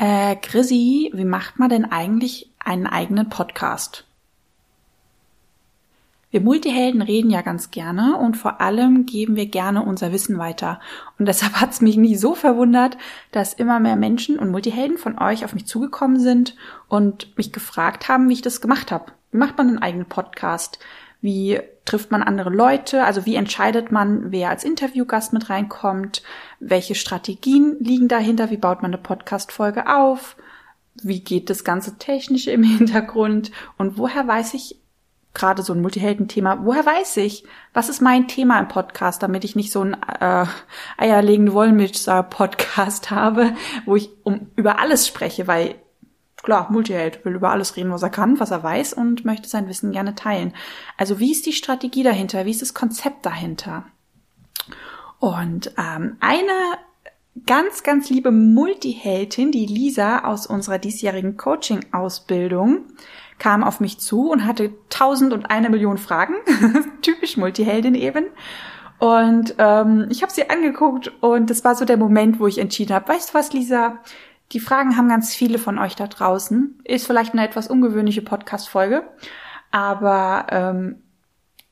Äh, Chrissy, wie macht man denn eigentlich einen eigenen Podcast? Wir Multihelden reden ja ganz gerne und vor allem geben wir gerne unser Wissen weiter. Und deshalb hat es mich nie so verwundert, dass immer mehr Menschen und Multihelden von euch auf mich zugekommen sind und mich gefragt haben, wie ich das gemacht habe. Wie macht man einen eigenen Podcast? Wie trifft man andere Leute? Also wie entscheidet man, wer als Interviewgast mit reinkommt? Welche Strategien liegen dahinter? Wie baut man eine Podcast-Folge auf? Wie geht das ganze Technische im Hintergrund? Und woher weiß ich, gerade so ein Multihelden-Thema, woher weiß ich, was ist mein Thema im Podcast, damit ich nicht so ein äh, eierlegende Wollmilchsau-Podcast habe, wo ich um über alles spreche, weil klar, Multiheld will über alles reden, was er kann, was er weiß und möchte sein Wissen gerne teilen. Also wie ist die Strategie dahinter? Wie ist das Konzept dahinter? Und ähm, eine ganz, ganz liebe Multiheldin, die Lisa aus unserer diesjährigen Coaching-Ausbildung, kam auf mich zu und hatte tausend und eine Million Fragen. Typisch Multiheldin eben. Und ähm, ich habe sie angeguckt und das war so der Moment, wo ich entschieden habe, weißt du was, Lisa, die Fragen haben ganz viele von euch da draußen. Ist vielleicht eine etwas ungewöhnliche Podcast-Folge, aber ähm,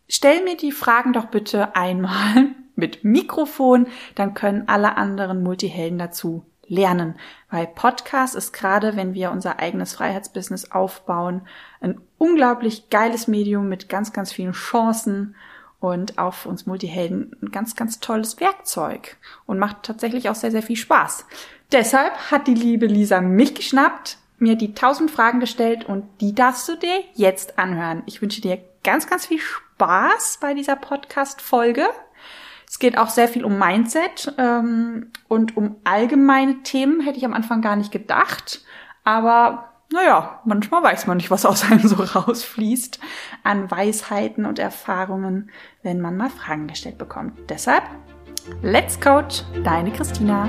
stell mir die Fragen doch bitte einmal mit Mikrofon, dann können alle anderen Multihelden dazu lernen. Weil Podcast ist gerade, wenn wir unser eigenes Freiheitsbusiness aufbauen, ein unglaublich geiles Medium mit ganz, ganz vielen Chancen und auch für uns Multihelden ein ganz, ganz tolles Werkzeug und macht tatsächlich auch sehr, sehr viel Spaß. Deshalb hat die liebe Lisa mich geschnappt, mir die tausend Fragen gestellt und die darfst du dir jetzt anhören. Ich wünsche dir ganz, ganz viel Spaß bei dieser Podcast-Folge. Es geht auch sehr viel um Mindset ähm, und um allgemeine Themen, hätte ich am Anfang gar nicht gedacht. Aber naja, manchmal weiß man nicht, was aus einem so rausfließt an Weisheiten und Erfahrungen, wenn man mal Fragen gestellt bekommt. Deshalb, let's coach, deine Christina.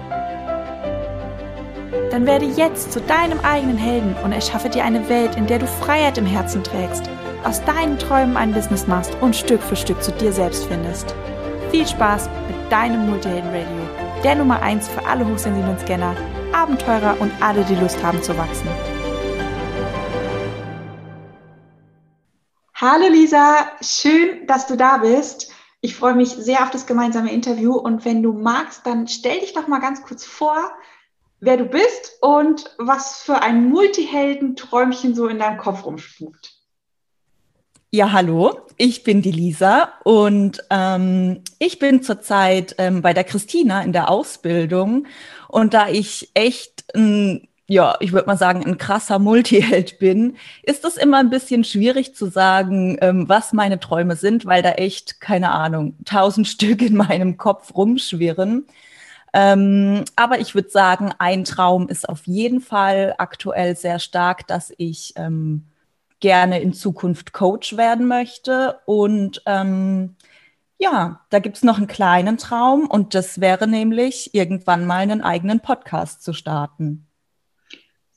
Dann werde jetzt zu deinem eigenen Helden und erschaffe dir eine Welt, in der du Freiheit im Herzen trägst, aus deinen Träumen ein Business machst und Stück für Stück zu dir selbst findest. Viel Spaß mit deinem Multihelden Radio, der Nummer 1 für alle hochsensiblen Scanner, Abenteurer und alle, die Lust haben zu wachsen. Hallo Lisa, schön, dass du da bist. Ich freue mich sehr auf das gemeinsame Interview und wenn du magst, dann stell dich doch mal ganz kurz vor, wer du bist und was für ein Multihelden-Träumchen so in deinem Kopf rumspukt. Ja, hallo, ich bin die Lisa und ähm, ich bin zurzeit ähm, bei der Christina in der Ausbildung und da ich echt ein ja, ich würde mal sagen, ein krasser Multiheld bin, ist es immer ein bisschen schwierig zu sagen, ähm, was meine Träume sind, weil da echt, keine Ahnung, tausend Stück in meinem Kopf rumschwirren. Ähm, aber ich würde sagen, ein Traum ist auf jeden Fall aktuell sehr stark, dass ich ähm, gerne in Zukunft Coach werden möchte. Und ähm, ja, da gibt's noch einen kleinen Traum und das wäre nämlich, irgendwann mal einen eigenen Podcast zu starten.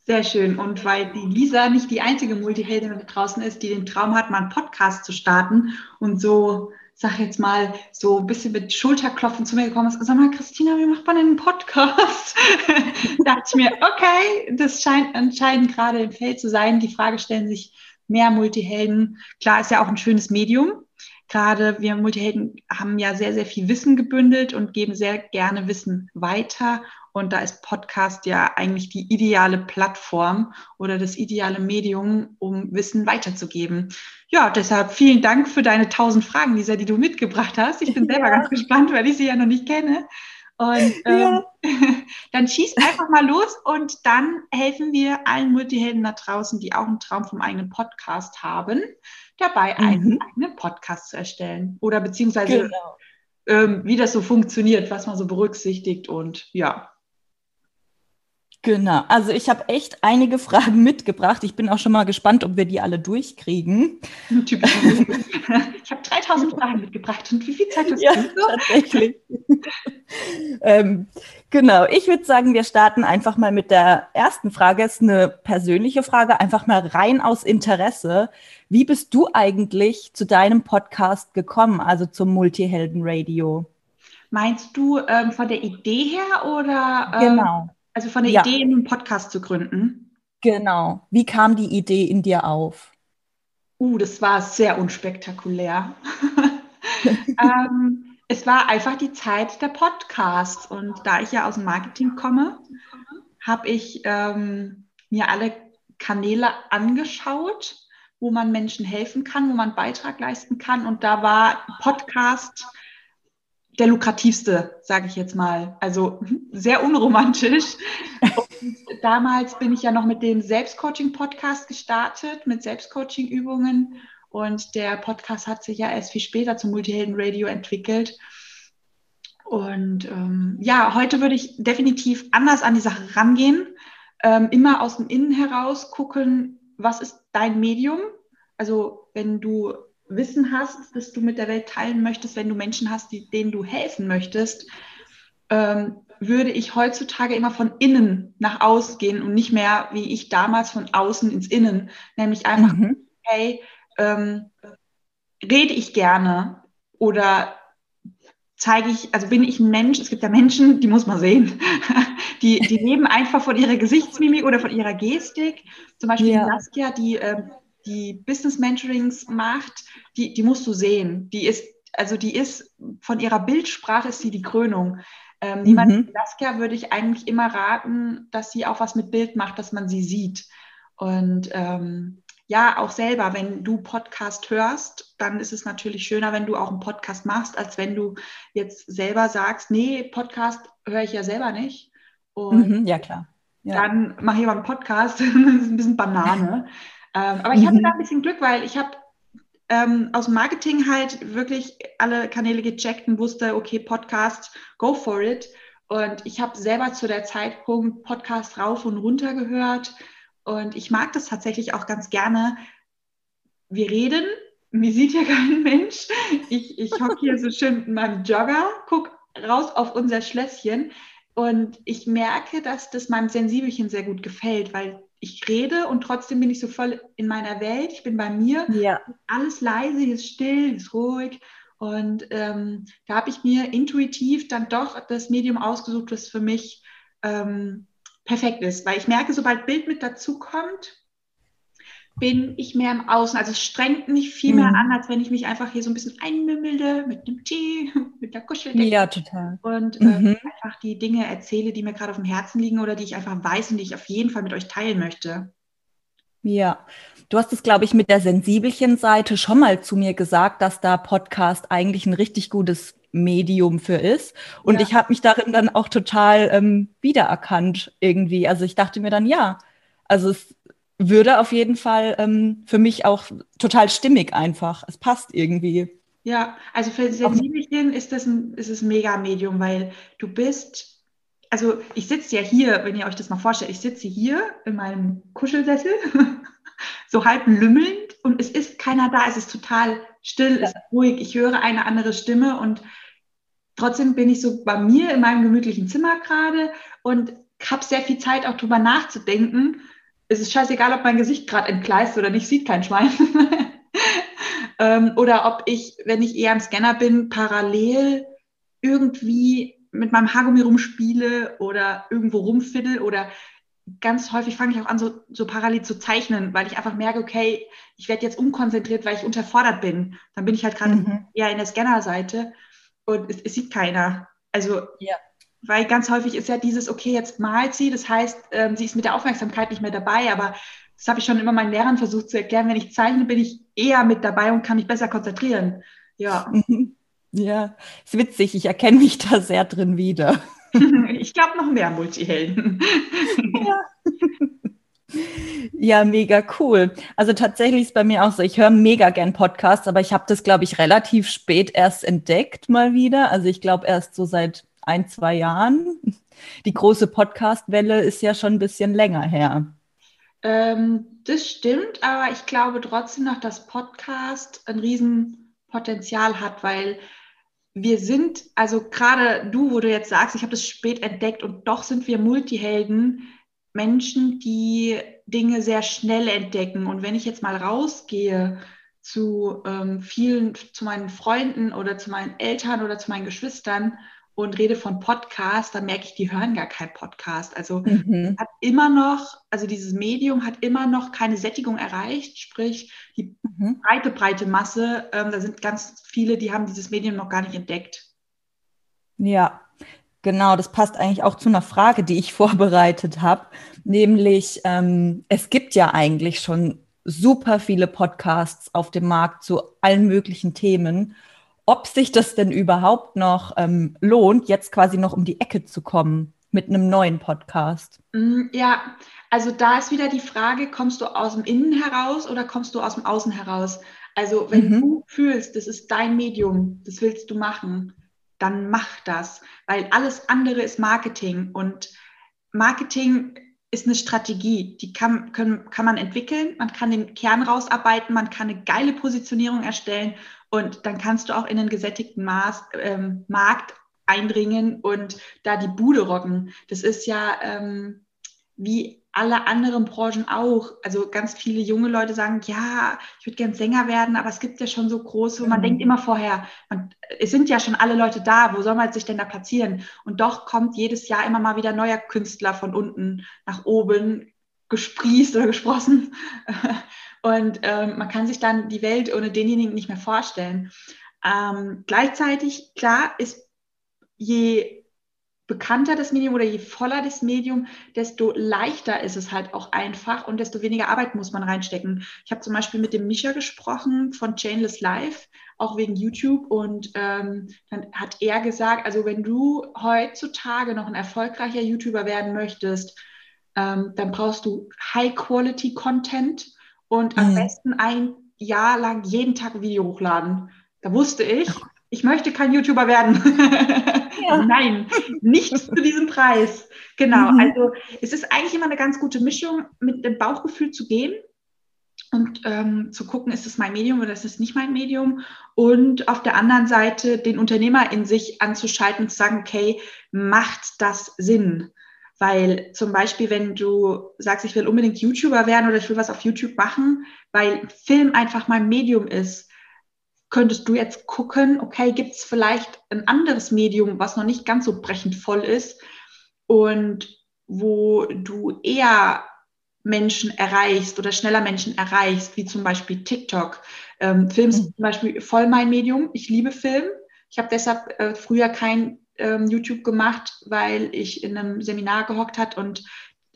Sehr schön. Und weil die Lisa nicht die einzige Multiheldin da draußen ist, die den Traum hat, mal einen Podcast zu starten und so, sag jetzt mal, so ein bisschen mit Schulterklopfen zu mir gekommen ist, sag mal, Christina, wie macht man denn einen Podcast? dachte ich mir, okay, das scheint anscheinend gerade im Feld zu sein. Die Frage stellen sich mehr Multihelden. Klar, ist ja auch ein schönes Medium. Gerade wir Multihelden haben ja sehr, sehr viel Wissen gebündelt und geben sehr gerne Wissen weiter. Und da ist Podcast ja eigentlich die ideale Plattform oder das ideale Medium, um Wissen weiterzugeben. Ja, deshalb vielen Dank für deine tausend Fragen, Lisa, die du mitgebracht hast. Ich bin selber ja. ganz gespannt, weil ich sie ja noch nicht kenne. Und ähm, ja. dann schieß einfach mal los und dann helfen wir allen Multihelden da draußen, die auch einen Traum vom eigenen Podcast haben, dabei mhm. einen eigenen Podcast zu erstellen. Oder beziehungsweise genau. ähm, wie das so funktioniert, was man so berücksichtigt und ja. Genau, also ich habe echt einige Fragen mitgebracht. Ich bin auch schon mal gespannt, ob wir die alle durchkriegen. Typisch. Ich habe 3000 Fragen mitgebracht und wie viel Zeit hast ja, du? Tatsächlich. ähm, genau, ich würde sagen, wir starten einfach mal mit der ersten Frage. Es ist eine persönliche Frage, einfach mal rein aus Interesse. Wie bist du eigentlich zu deinem Podcast gekommen, also zum Multihelden Radio? Meinst du ähm, von der Idee her oder? Ähm, genau also von der ja. Idee, einen Podcast zu gründen. Genau. Wie kam die Idee in dir auf? Uh, das war sehr unspektakulär. ähm, es war einfach die Zeit der Podcasts. Und da ich ja aus dem Marketing komme, habe ich ähm, mir alle Kanäle angeschaut, wo man Menschen helfen kann, wo man Beitrag leisten kann. Und da war Podcast der lukrativste, sage ich jetzt mal. Also sehr unromantisch. Und damals bin ich ja noch mit dem Selbstcoaching-Podcast gestartet, mit Selbstcoaching-Übungen. Und der Podcast hat sich ja erst viel später zum Multihelden-Radio entwickelt. Und ähm, ja, heute würde ich definitiv anders an die Sache rangehen. Ähm, immer aus dem Innen heraus gucken, was ist dein Medium? Also wenn du Wissen hast, das du mit der Welt teilen möchtest, wenn du Menschen hast, die, denen du helfen möchtest, ähm, würde ich heutzutage immer von innen nach außen gehen und nicht mehr wie ich damals von außen ins Innen, nämlich einfach, mhm. hey, ähm, rede ich gerne oder zeige ich, also bin ich ein Mensch, es gibt ja Menschen, die muss man sehen, die, die leben einfach von ihrer Gesichtsmimik oder von ihrer Gestik. Zum Beispiel ja. Saskia, die ähm, die Business Mentorings macht, die, die musst du sehen. Die ist, also die ist, von ihrer Bildsprache ist sie die Krönung. Ähm, mhm. Niemand Saskia würde ich eigentlich immer raten, dass sie auch was mit Bild macht, dass man sie sieht. Und ähm, ja, auch selber, wenn du Podcast hörst, dann ist es natürlich schöner, wenn du auch einen Podcast machst, als wenn du jetzt selber sagst, nee, Podcast höre ich ja selber nicht. Und mhm, ja, klar. Ja. Dann mache ich aber einen Podcast. das ist ein bisschen Banane. Ähm, aber ich hatte da ein bisschen Glück, weil ich habe ähm, aus Marketing halt wirklich alle Kanäle gecheckt und wusste, okay, Podcast, go for it. Und ich habe selber zu der Zeitpunkt Podcast rauf und runter gehört. Und ich mag das tatsächlich auch ganz gerne. Wir reden, mir sieht ja kein Mensch. Ich, ich hocke hier so schön in meinem Jogger, gucke raus auf unser Schlösschen. Und ich merke, dass das meinem Sensibelchen sehr gut gefällt, weil ich rede und trotzdem bin ich so voll in meiner Welt. Ich bin bei mir. Ja. Alles leise, ist still, ist ruhig. Und ähm, da habe ich mir intuitiv dann doch das Medium ausgesucht, das für mich ähm, perfekt ist. Weil ich merke, sobald Bild mit dazu kommt, bin ich mehr im Außen. Also es strengt mich viel mehr mhm. an, als wenn ich mich einfach hier so ein bisschen einmümmelde mit einem Tee, mit der Kuscheldecke. Ja, total. Und äh, mhm. einfach die Dinge erzähle, die mir gerade auf dem Herzen liegen oder die ich einfach weiß und die ich auf jeden Fall mit euch teilen möchte. Ja, du hast es, glaube ich, mit der sensibelchen Seite schon mal zu mir gesagt, dass da Podcast eigentlich ein richtig gutes Medium für ist. Und ja. ich habe mich darin dann auch total ähm, wiedererkannt irgendwie. Also ich dachte mir dann, ja, also es würde auf jeden Fall ähm, für mich auch total stimmig einfach. Es passt irgendwie. Ja, also für Sensibelchen ist das ein, ist es ein Mega-Medium, weil du bist, also ich sitze ja hier, wenn ihr euch das mal vorstellt, ich sitze hier in meinem Kuschelsessel, so halb lümmelnd und es ist keiner da, es ist total still, es ist ruhig, ich höre eine andere Stimme und trotzdem bin ich so bei mir in meinem gemütlichen Zimmer gerade und habe sehr viel Zeit auch drüber nachzudenken es ist scheißegal, ob mein Gesicht gerade entgleist oder nicht, sieht kein Schwein. ähm, oder ob ich, wenn ich eher am Scanner bin, parallel irgendwie mit meinem Haargummi rumspiele oder irgendwo rumfiddle oder ganz häufig fange ich auch an, so, so parallel zu zeichnen, weil ich einfach merke, okay, ich werde jetzt unkonzentriert, weil ich unterfordert bin. Dann bin ich halt gerade mhm. eher in der Scanner-Seite und es, es, sieht keiner. Also ja weil ganz häufig ist ja dieses, okay, jetzt malt sie, das heißt, ähm, sie ist mit der Aufmerksamkeit nicht mehr dabei, aber das habe ich schon immer meinen Lehrern versucht zu erklären, wenn ich zeichne, bin ich eher mit dabei und kann mich besser konzentrieren. Ja. Ja, ist witzig, ich erkenne mich da sehr drin wieder. ich glaube noch mehr Multihelden. ja. Ja, mega cool. Also tatsächlich ist bei mir auch so, ich höre mega gern Podcasts, aber ich habe das, glaube ich, relativ spät erst entdeckt mal wieder. Also ich glaube erst so seit ein, zwei Jahren. Die große Podcast-Welle ist ja schon ein bisschen länger her. Ähm, das stimmt, aber ich glaube trotzdem noch, dass Podcast ein Riesenpotenzial hat, weil wir sind, also gerade du, wo du jetzt sagst, ich habe das spät entdeckt und doch sind wir Multihelden, Menschen, die Dinge sehr schnell entdecken. Und wenn ich jetzt mal rausgehe zu ähm, vielen, zu meinen Freunden oder zu meinen Eltern oder zu meinen Geschwistern und rede von Podcast, dann merke ich, die hören gar keinen Podcast. Also mhm. hat immer noch, also dieses Medium hat immer noch keine Sättigung erreicht, sprich die mhm. breite, breite Masse, ähm, da sind ganz viele, die haben dieses Medium noch gar nicht entdeckt. Ja, genau, das passt eigentlich auch zu einer Frage, die ich vorbereitet habe, nämlich ähm, es gibt ja eigentlich schon super viele Podcasts auf dem Markt zu allen möglichen Themen ob sich das denn überhaupt noch ähm, lohnt, jetzt quasi noch um die Ecke zu kommen mit einem neuen Podcast. Mm, ja, also da ist wieder die Frage, kommst du aus dem Innen heraus oder kommst du aus dem Außen heraus? Also wenn mhm. du fühlst, das ist dein Medium, das willst du machen, dann mach das, weil alles andere ist Marketing und Marketing ist eine Strategie, die kann, können, kann man entwickeln, man kann den Kern rausarbeiten, man kann eine geile Positionierung erstellen und dann kannst du auch in einen gesättigten Maß, ähm, Markt eindringen und da die Bude rocken. Das ist ja ähm, wie alle anderen Branchen auch. Also ganz viele junge Leute sagen, ja, ich würde gern Sänger werden, aber es gibt ja schon so große. Und man mhm. denkt immer vorher, man, es sind ja schon alle Leute da, wo soll man sich denn da platzieren? Und doch kommt jedes Jahr immer mal wieder neuer Künstler von unten nach oben gesprießt oder gesprossen. Und ähm, man kann sich dann die Welt ohne denjenigen nicht mehr vorstellen. Ähm, gleichzeitig, klar, ist je bekannter das Medium oder je voller das Medium, desto leichter ist es halt auch einfach und desto weniger Arbeit muss man reinstecken. Ich habe zum Beispiel mit dem Mischa gesprochen von Chainless Life, auch wegen YouTube und ähm, dann hat er gesagt, also wenn du heutzutage noch ein erfolgreicher YouTuber werden möchtest, ähm, dann brauchst du High-Quality-Content und am mhm. besten ein Jahr lang jeden Tag ein Video hochladen. Da wusste ich, ich möchte kein YouTuber werden. Ja. Nein, nicht zu diesem Preis. Genau, mhm. also es ist eigentlich immer eine ganz gute Mischung, mit dem Bauchgefühl zu gehen und ähm, zu gucken, ist es mein Medium oder ist es nicht mein Medium? Und auf der anderen Seite den Unternehmer in sich anzuschalten und zu sagen, okay, macht das Sinn? Weil zum Beispiel, wenn du sagst, ich will unbedingt YouTuber werden oder ich will was auf YouTube machen, weil Film einfach mein Medium ist, könntest du jetzt gucken, okay, gibt es vielleicht ein anderes Medium, was noch nicht ganz so brechend voll ist und wo du eher Menschen erreichst oder schneller Menschen erreichst, wie zum Beispiel TikTok. Ähm, Film ist mhm. zum Beispiel voll mein Medium. Ich liebe Film. Ich habe deshalb äh, früher kein ähm, YouTube gemacht, weil ich in einem Seminar gehockt hat und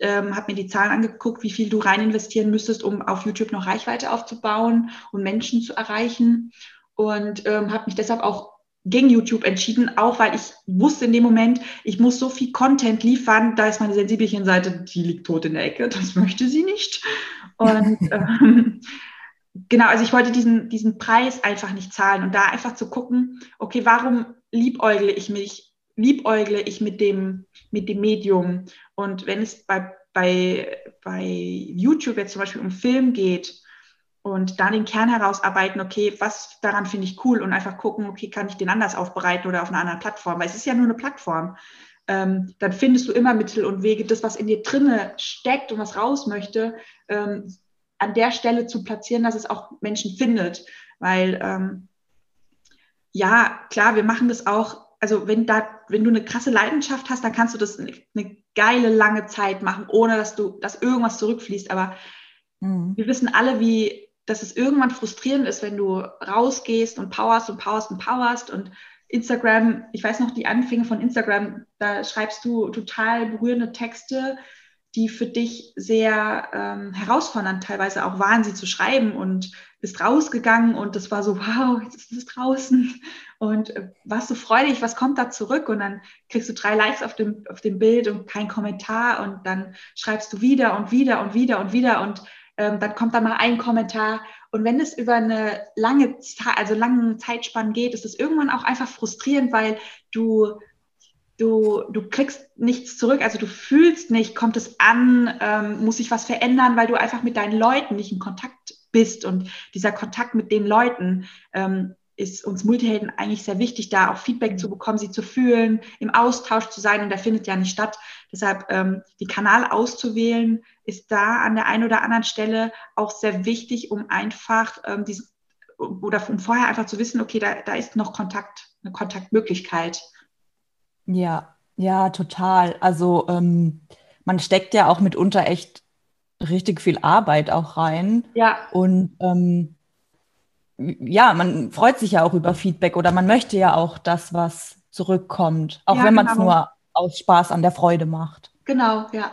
ähm, habe mir die Zahlen angeguckt, wie viel du rein investieren müsstest, um auf YouTube noch Reichweite aufzubauen und Menschen zu erreichen. Und ähm, habe mich deshalb auch gegen YouTube entschieden, auch weil ich wusste in dem Moment, ich muss so viel Content liefern, da ist meine Sensibelchen-Seite, die liegt tot in der Ecke, das möchte sie nicht. Und ähm, genau, also ich wollte diesen, diesen Preis einfach nicht zahlen und da einfach zu gucken, okay, warum liebäugle ich mich liebäugle ich mit dem, mit dem Medium. Und wenn es bei, bei, bei YouTube jetzt zum Beispiel um Film geht und da den Kern herausarbeiten, okay, was daran finde ich cool und einfach gucken, okay, kann ich den anders aufbereiten oder auf einer anderen Plattform, weil es ist ja nur eine Plattform. Ähm, dann findest du immer Mittel und Wege, das, was in dir drinne steckt und was raus möchte, ähm, an der Stelle zu platzieren, dass es auch Menschen findet. Weil ähm, ja, klar, wir machen das auch also wenn da, wenn du eine krasse Leidenschaft hast, dann kannst du das eine, eine geile lange Zeit machen, ohne dass du, dass irgendwas zurückfließt. Aber mhm. wir wissen alle, wie, dass es irgendwann frustrierend ist, wenn du rausgehst und powerst und powerst und powerst und Instagram, ich weiß noch die Anfänge von Instagram, da schreibst du total berührende Texte, die für dich sehr ähm, herausfordernd teilweise auch waren, sie zu schreiben und bist rausgegangen und das war so, wow, jetzt ist es draußen und äh, warst so freudig, was kommt da zurück? Und dann kriegst du drei Likes auf dem, auf dem Bild und kein Kommentar. Und dann schreibst du wieder und wieder und wieder und wieder. Und ähm, dann kommt da mal ein Kommentar. Und wenn es über eine lange, also langen Zeitspanne geht, ist es irgendwann auch einfach frustrierend, weil du du, du kriegst nichts zurück, also du fühlst nicht, kommt es an, ähm, muss sich was verändern, weil du einfach mit deinen Leuten nicht in Kontakt bist. Und dieser Kontakt mit den Leuten ähm, ist uns Multihelden eigentlich sehr wichtig, da auch Feedback mhm. zu bekommen, sie zu fühlen, im Austausch zu sein und der findet ja nicht statt. Deshalb ähm, die Kanal auszuwählen, ist da an der einen oder anderen Stelle auch sehr wichtig, um einfach ähm, diesen oder um vorher einfach zu wissen, okay, da, da ist noch Kontakt, eine Kontaktmöglichkeit. Ja, ja, total. Also ähm, man steckt ja auch mitunter echt richtig viel Arbeit auch rein. Ja. Und ähm, ja, man freut sich ja auch über Feedback oder man möchte ja auch das, was zurückkommt, auch ja, wenn man es genau. nur aus Spaß an der Freude macht. Genau, ja.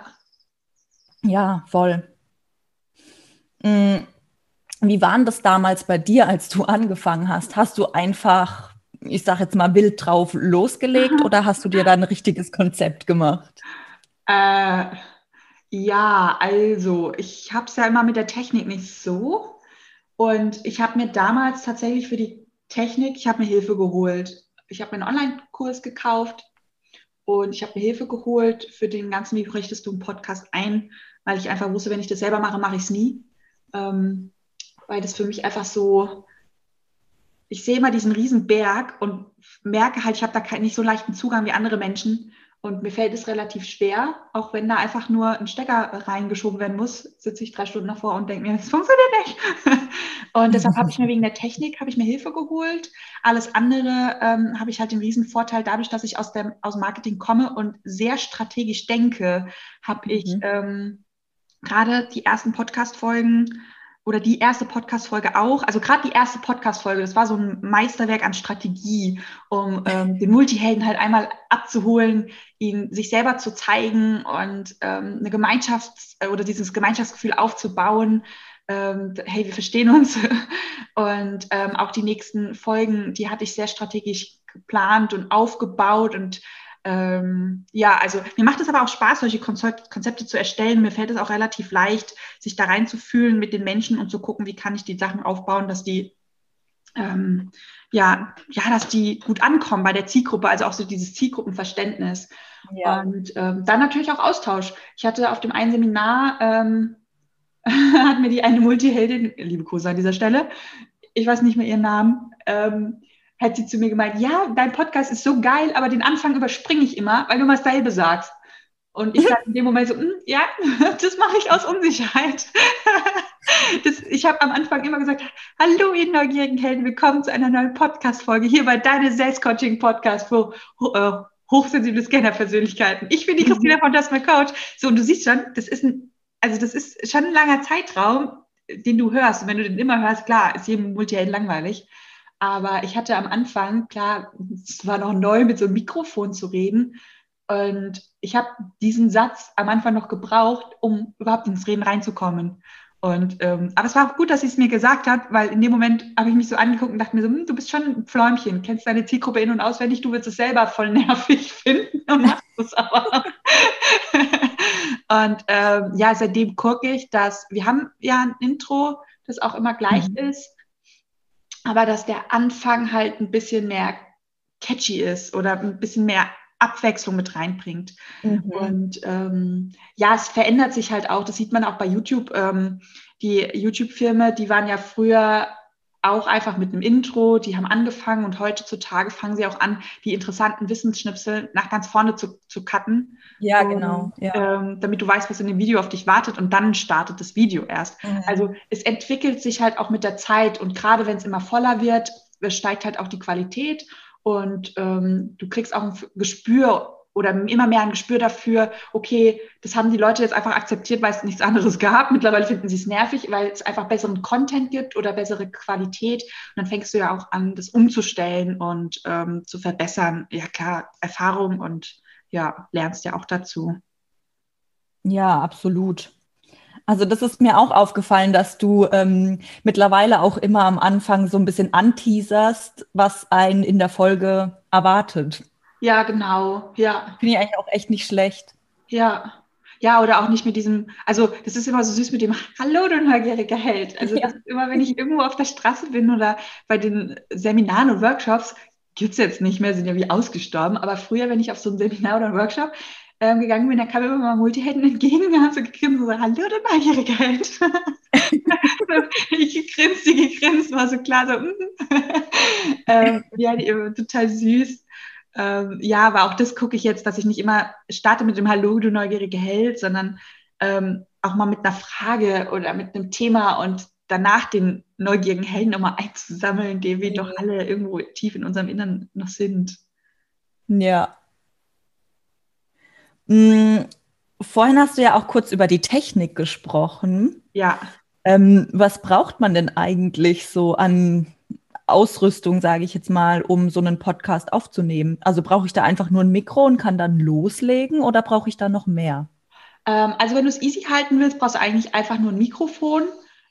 Ja, voll. Mm, wie war das damals bei dir, als du angefangen hast? Hast du einfach ich sage jetzt mal, wild drauf losgelegt oder hast du dir da ein richtiges Konzept gemacht? Äh, ja, also ich habe es ja immer mit der Technik nicht so. Und ich habe mir damals tatsächlich für die Technik, ich habe mir Hilfe geholt. Ich habe mir einen Online-Kurs gekauft und ich habe mir Hilfe geholt für den ganzen Wie richtest du einen Podcast ein, weil ich einfach wusste, wenn ich das selber mache, mache ich es nie. Ähm, weil das für mich einfach so, ich sehe immer diesen riesen Berg und merke halt, ich habe da nicht so leichten Zugang wie andere Menschen. Und mir fällt es relativ schwer, auch wenn da einfach nur ein Stecker reingeschoben werden muss, sitze ich drei Stunden davor und denke mir, das funktioniert nicht. und deshalb habe ich mir wegen der Technik, habe ich mir Hilfe geholt. Alles andere ähm, habe ich halt den riesen Vorteil, dadurch, dass ich aus dem aus Marketing komme und sehr strategisch denke, habe ich mhm. ähm, gerade die ersten Podcast-Folgen oder die erste Podcast-Folge auch, also gerade die erste Podcast-Folge, das war so ein Meisterwerk an Strategie, um ähm, den Multihelden halt einmal abzuholen, ihn sich selber zu zeigen und ähm, eine Gemeinschaft oder dieses Gemeinschaftsgefühl aufzubauen. Ähm, hey, wir verstehen uns. Und ähm, auch die nächsten Folgen, die hatte ich sehr strategisch geplant und aufgebaut und ähm, ja, also mir macht es aber auch Spaß, solche Konzepte zu erstellen. Mir fällt es auch relativ leicht, sich da reinzufühlen mit den Menschen und zu gucken, wie kann ich die Sachen aufbauen, dass die ähm, ja, ja, dass die gut ankommen bei der Zielgruppe, also auch so dieses Zielgruppenverständnis. Ja. Und ähm, dann natürlich auch Austausch. Ich hatte auf dem einen Seminar, ähm, hat mir die eine Multiheldin, liebe Kurse an dieser Stelle, ich weiß nicht mehr ihren Namen, ähm, hat sie zu mir gemeint, ja, dein Podcast ist so geil, aber den Anfang überspringe ich immer, weil du mal dasselbe sagst. Und ich sage in dem Moment so, hm, ja, das mache ich aus Unsicherheit. das, ich habe am Anfang immer gesagt, hallo ihr neugierigen Helden, willkommen zu einer neuen Podcast-Folge hier bei Deine Selbstcoaching-Podcast für äh, hochsensible Scanner-Persönlichkeiten. Ich bin die mhm. Christina von Das Coach. So, und du siehst schon, das ist ein, also das ist schon ein langer Zeitraum, den du hörst. Und wenn du den immer hörst, klar, ist jedem Multihelden langweilig. Aber ich hatte am Anfang, klar, es war noch neu, mit so einem Mikrofon zu reden. Und ich habe diesen Satz am Anfang noch gebraucht, um überhaupt ins Reden reinzukommen. Und, ähm, aber es war auch gut, dass sie es mir gesagt hat, weil in dem Moment habe ich mich so angeguckt und dachte mir so, hm, du bist schon ein Pfläumchen, kennst deine Zielgruppe in- und auswendig, du wirst es selber voll nervig finden und machst es aber. und ähm, ja, seitdem gucke ich, dass wir haben ja ein Intro, das auch immer gleich mhm. ist aber dass der Anfang halt ein bisschen mehr catchy ist oder ein bisschen mehr Abwechslung mit reinbringt. Mhm. Und ähm, ja, es verändert sich halt auch. Das sieht man auch bei YouTube. Ähm, die YouTube-Filme, die waren ja früher auch einfach mit einem Intro, die haben angefangen und heutzutage fangen sie auch an, die interessanten Wissensschnipsel nach ganz vorne zu, zu cutten. Ja, um, genau. Ja. Ähm, damit du weißt, was in dem Video auf dich wartet und dann startet das Video erst. Mhm. Also es entwickelt sich halt auch mit der Zeit und gerade wenn es immer voller wird, steigt halt auch die Qualität und ähm, du kriegst auch ein Gespür oder immer mehr ein Gespür dafür, okay, das haben die Leute jetzt einfach akzeptiert, weil es nichts anderes gab. Mittlerweile finden sie es nervig, weil es einfach besseren Content gibt oder bessere Qualität. Und dann fängst du ja auch an, das umzustellen und ähm, zu verbessern. Ja, klar, Erfahrung und ja, lernst ja auch dazu. Ja, absolut. Also das ist mir auch aufgefallen, dass du ähm, mittlerweile auch immer am Anfang so ein bisschen anteaserst, was einen in der Folge erwartet. Ja, genau. Ja. Finde ich eigentlich auch echt nicht schlecht. Ja. Ja, oder auch nicht mit diesem, also das ist immer so süß mit dem Hallo, du neugieriger Held. Also ja. immer, wenn ich irgendwo auf der Straße bin oder bei den Seminaren und Workshops, gibt es jetzt nicht mehr, sind ja wie ausgestorben. Aber früher, wenn ich auf so ein Seminar oder einen Workshop ähm, gegangen bin, da kam immer mal Multihelden entgegen und haben so gegrinst und so, hallo, der neugierige Held. ich gegrinst, die gegrinst, war so klar, so, mm. ähm, ja, die, total süß. Ähm, ja, aber auch das gucke ich jetzt, dass ich nicht immer starte mit dem Hallo, du neugierige Held, sondern ähm, auch mal mit einer Frage oder mit einem Thema und danach den neugierigen Helden nochmal einzusammeln, den wir doch alle irgendwo tief in unserem Innern noch sind. Ja, hm, vorhin hast du ja auch kurz über die Technik gesprochen. Ja. Ähm, was braucht man denn eigentlich so an Ausrüstung, sage ich jetzt mal, um so einen Podcast aufzunehmen? Also brauche ich da einfach nur ein Mikro und kann dann loslegen oder brauche ich da noch mehr? Ähm, also wenn du es easy halten willst, brauchst du eigentlich einfach nur ein Mikrofon.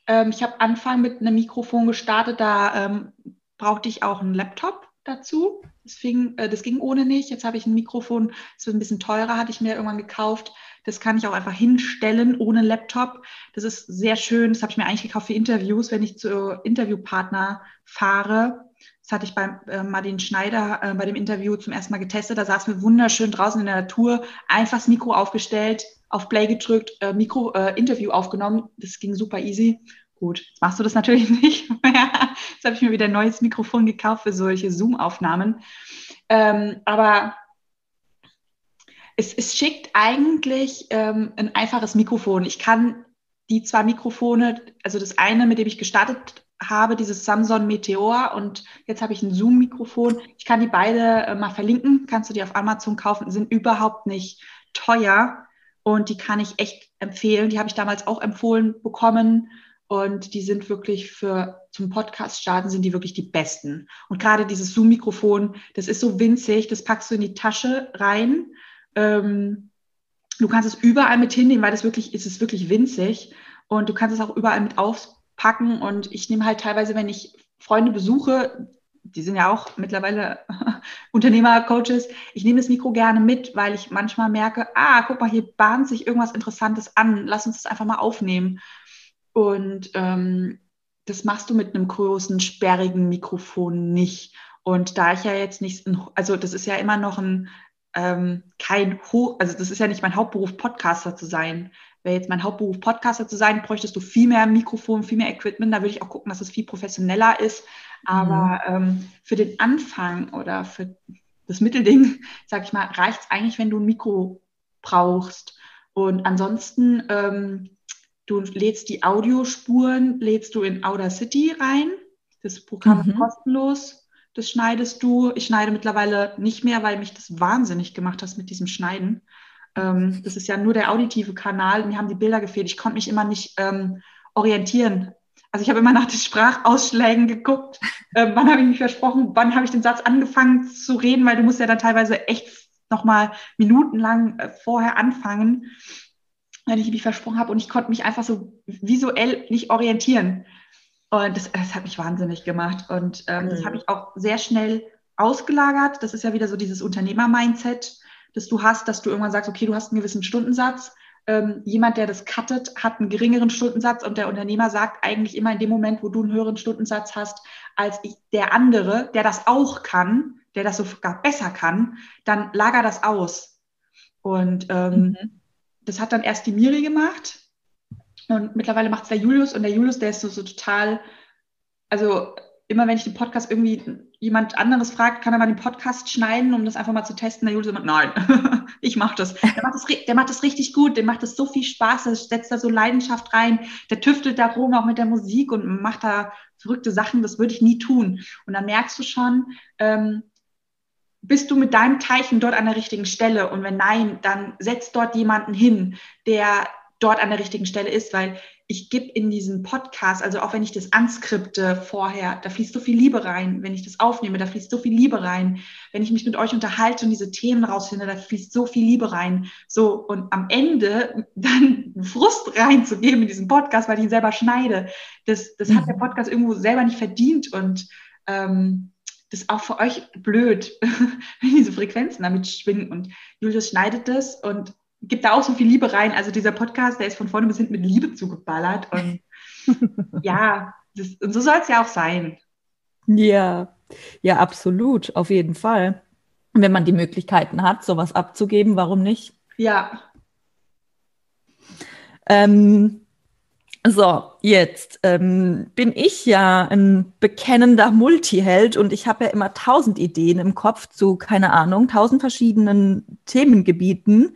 Ähm, ich habe Anfang mit einem Mikrofon gestartet, da ähm, brauchte ich auch einen Laptop dazu. Das, fing, äh, das ging ohne nicht. Jetzt habe ich ein Mikrofon, das wird ein bisschen teurer, hatte ich mir irgendwann gekauft. Das kann ich auch einfach hinstellen ohne Laptop. Das ist sehr schön. Das habe ich mir eigentlich gekauft für Interviews, wenn ich zu Interviewpartner fahre. Das hatte ich beim äh, Martin Schneider äh, bei dem Interview zum ersten Mal getestet. Da saßen wir wunderschön draußen in der Natur, einfach das Mikro aufgestellt, auf Play gedrückt, äh, Mikro, äh, Interview aufgenommen. Das ging super easy. Gut, jetzt machst du das natürlich nicht mehr. Jetzt habe ich mir wieder ein neues Mikrofon gekauft für solche Zoom-Aufnahmen. Ähm, aber es, es, schickt eigentlich ähm, ein einfaches Mikrofon. Ich kann die zwei Mikrofone, also das eine, mit dem ich gestartet habe, dieses Samsung Meteor und jetzt habe ich ein Zoom-Mikrofon. Ich kann die beide äh, mal verlinken, kannst du die auf Amazon kaufen, sind überhaupt nicht teuer und die kann ich echt empfehlen. Die habe ich damals auch empfohlen bekommen und die sind wirklich für zum Podcast starten sind die wirklich die besten. Und gerade dieses Zoom-Mikrofon, das ist so winzig, das packst du in die Tasche rein. Ähm, du kannst es überall mit hinnehmen, weil das wirklich ist es wirklich winzig und du kannst es auch überall mit aufpacken. Und ich nehme halt teilweise, wenn ich Freunde besuche, die sind ja auch mittlerweile Unternehmer, Coaches. Ich nehme das Mikro gerne mit, weil ich manchmal merke, ah, guck mal, hier bahnt sich irgendwas Interessantes an. Lass uns das einfach mal aufnehmen. Und ähm, das machst du mit einem großen, sperrigen Mikrofon nicht. Und da ich ja jetzt nicht, also das ist ja immer noch ein, ähm, kein Hoch, also das ist ja nicht mein Hauptberuf, Podcaster zu sein. Wäre jetzt mein Hauptberuf, Podcaster zu sein, bräuchtest du viel mehr Mikrofon, viel mehr Equipment. Da würde ich auch gucken, dass es viel professioneller ist. Aber mhm. ähm, für den Anfang oder für das Mittelding, sag ich mal, reicht es eigentlich, wenn du ein Mikro brauchst. Und ansonsten ähm, Du lädst die Audiospuren, lädst du in Audacity rein. Das Programm mhm. ist kostenlos. Das schneidest du. Ich schneide mittlerweile nicht mehr, weil mich das wahnsinnig gemacht hat mit diesem Schneiden. Ähm, das ist ja nur der auditive Kanal. Mir haben die Bilder gefehlt. Ich konnte mich immer nicht ähm, orientieren. Also ich habe immer nach den Sprachausschlägen geguckt. Ähm, wann habe ich mich versprochen? Wann habe ich den Satz angefangen zu reden? Weil du musst ja dann teilweise echt nochmal minutenlang äh, vorher anfangen wenn ich mich versprochen habe und ich konnte mich einfach so visuell nicht orientieren. Und das, das hat mich wahnsinnig gemacht. Und ähm, mhm. das habe ich auch sehr schnell ausgelagert. Das ist ja wieder so dieses Unternehmer-Mindset, das du hast, dass du irgendwann sagst, okay, du hast einen gewissen Stundensatz. Ähm, jemand, der das cuttet, hat einen geringeren Stundensatz und der Unternehmer sagt eigentlich immer in dem Moment, wo du einen höheren Stundensatz hast als ich, der andere, der das auch kann, der das sogar besser kann, dann lager das aus. Und ähm, mhm das hat dann erst die Miri gemacht und mittlerweile macht es der Julius und der Julius, der ist so, so total, also immer wenn ich den Podcast irgendwie jemand anderes fragt, kann er mal den Podcast schneiden, um das einfach mal zu testen. Der Julius immer, nein, ich mache das. Der macht das. Der macht das richtig gut, der macht das so viel Spaß, der setzt da so Leidenschaft rein, der tüftelt da rum auch mit der Musik und macht da verrückte Sachen, das würde ich nie tun. Und dann merkst du schon, ähm, bist du mit deinem Teilchen dort an der richtigen Stelle? Und wenn nein, dann setz dort jemanden hin, der dort an der richtigen Stelle ist, weil ich gebe in diesen Podcast, also auch wenn ich das anskripte vorher, da fließt so viel Liebe rein. Wenn ich das aufnehme, da fließt so viel Liebe rein. Wenn ich mich mit euch unterhalte und diese Themen rausfinde, da fließt so viel Liebe rein. So, und am Ende dann Frust reinzugeben in diesen Podcast, weil ich ihn selber schneide, das, das hat der mhm. Podcast irgendwo selber nicht verdient. Und ähm, das ist auch für euch blöd, wenn diese Frequenzen damit schwingen. Und Julius schneidet das und gibt da auch so viel Liebe rein. Also dieser Podcast, der ist von vorne bis hinten mit Liebe zugeballert. Und ja, das, und so soll es ja auch sein. Ja. ja, absolut, auf jeden Fall. wenn man die Möglichkeiten hat, sowas abzugeben, warum nicht? Ja. Ähm, so, jetzt ähm, bin ich ja ein bekennender Multiheld und ich habe ja immer tausend Ideen im Kopf zu, keine Ahnung, tausend verschiedenen Themengebieten.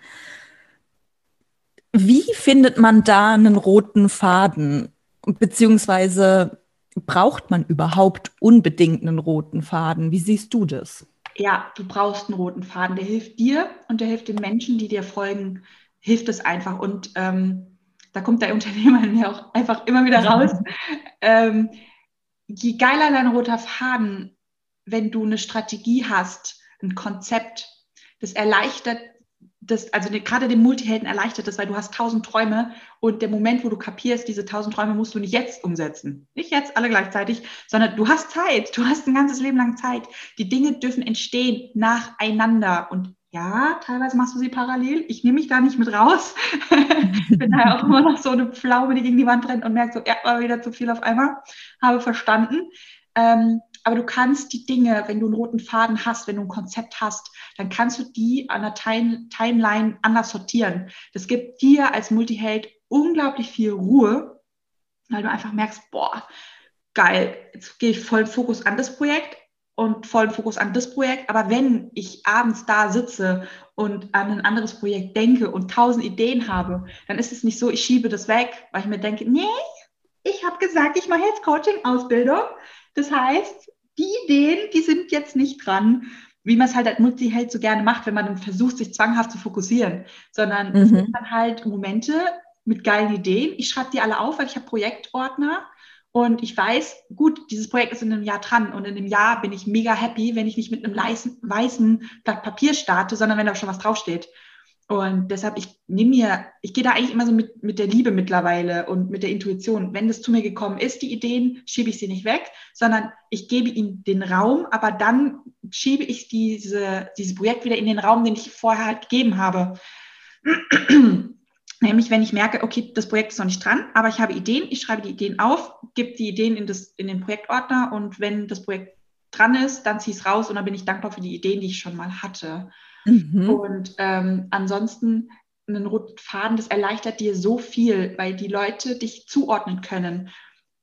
Wie findet man da einen roten Faden? Beziehungsweise braucht man überhaupt unbedingt einen roten Faden? Wie siehst du das? Ja, du brauchst einen roten Faden. Der hilft dir und der hilft den Menschen, die dir folgen, hilft es einfach. Und ähm, da kommt der Unternehmer mir auch einfach immer wieder raus. ähm, je geiler dein roter Faden, wenn du eine Strategie hast, ein Konzept, das erleichtert das, also gerade den Multihelden erleichtert das, weil du hast tausend Träume und der Moment, wo du kapierst, diese tausend Träume musst du nicht jetzt umsetzen. Nicht jetzt alle gleichzeitig, sondern du hast Zeit. Du hast ein ganzes Leben lang Zeit. Die Dinge dürfen entstehen nacheinander und ja, teilweise machst du sie parallel. Ich nehme mich da nicht mit raus. ich bin da auch immer noch so eine Pflaume, die gegen die Wand rennt und merkt so, ja, war wieder zu viel auf einmal. Habe verstanden. Ähm, aber du kannst die Dinge, wenn du einen roten Faden hast, wenn du ein Konzept hast, dann kannst du die an der Time Timeline anders sortieren. Das gibt dir als Multiheld unglaublich viel Ruhe, weil du einfach merkst, boah, geil, jetzt gehe ich voll Fokus an das Projekt und vollen Fokus an das Projekt. Aber wenn ich abends da sitze und an ein anderes Projekt denke und tausend Ideen habe, dann ist es nicht so, ich schiebe das weg, weil ich mir denke, nee, ich habe gesagt, ich mache jetzt Coaching-Ausbildung. Das heißt, die Ideen, die sind jetzt nicht dran, wie man es halt als Multiheld so gerne macht, wenn man versucht, sich zwanghaft zu fokussieren, sondern mhm. es sind dann halt Momente mit geilen Ideen. Ich schreibe die alle auf, weil ich habe Projektordner und ich weiß, gut, dieses Projekt ist in einem Jahr dran und in einem Jahr bin ich mega happy, wenn ich nicht mit einem weißen Blatt Papier starte, sondern wenn da schon was draufsteht. Und deshalb, ich nehme mir, ich gehe da eigentlich immer so mit, mit der Liebe mittlerweile und mit der Intuition. Wenn das zu mir gekommen ist, die Ideen, schiebe ich sie nicht weg, sondern ich gebe ihnen den Raum, aber dann schiebe ich diese, dieses Projekt wieder in den Raum, den ich vorher halt gegeben habe. Nämlich, wenn ich merke, okay, das Projekt ist noch nicht dran, aber ich habe Ideen, ich schreibe die Ideen auf, gebe die Ideen in, das, in den Projektordner und wenn das Projekt dran ist, dann ziehe ich es raus und dann bin ich dankbar für die Ideen, die ich schon mal hatte. Mhm. Und ähm, ansonsten einen roten Faden, das erleichtert dir so viel, weil die Leute dich zuordnen können.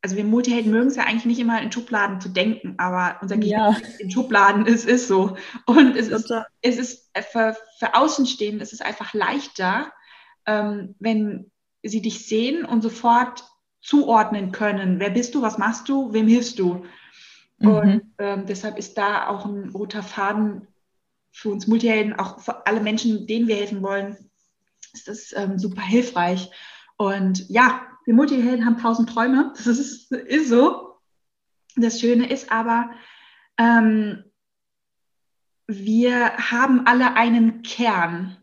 Also wir Multihelden mögen es ja eigentlich nicht immer in Schubladen zu denken, aber unser Gehirn ja. in Schubladen ist, ist so. Und es ist, es ist für, für Außenstehende, es ist einfach leichter, ähm, wenn sie dich sehen und sofort zuordnen können. Wer bist du, was machst du, wem hilfst du? Mhm. Und ähm, deshalb ist da auch ein roter Faden für uns Multihelden, auch für alle Menschen, denen wir helfen wollen, ist das ähm, super hilfreich. Und ja, wir Multihelden haben tausend Träume, das ist, ist so. Das Schöne ist aber, ähm, wir haben alle einen Kern.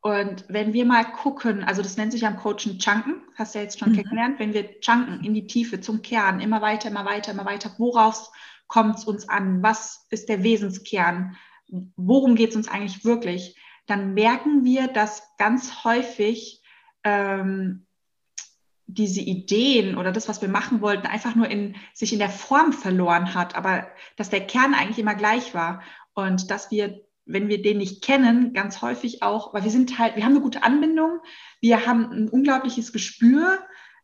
Und wenn wir mal gucken, also das nennt sich am Coachen Chunken, hast du ja jetzt schon mhm. kennengelernt, wenn wir chunken in die Tiefe zum Kern, immer weiter, immer weiter, immer weiter, woraus kommt es uns an? Was ist der Wesenskern? Worum geht es uns eigentlich wirklich? Dann merken wir, dass ganz häufig ähm, diese Ideen oder das, was wir machen wollten, einfach nur in, sich in der Form verloren hat, aber dass der Kern eigentlich immer gleich war und dass wir wenn wir den nicht kennen, ganz häufig auch, weil wir sind halt, wir haben eine gute Anbindung, wir haben ein unglaubliches Gespür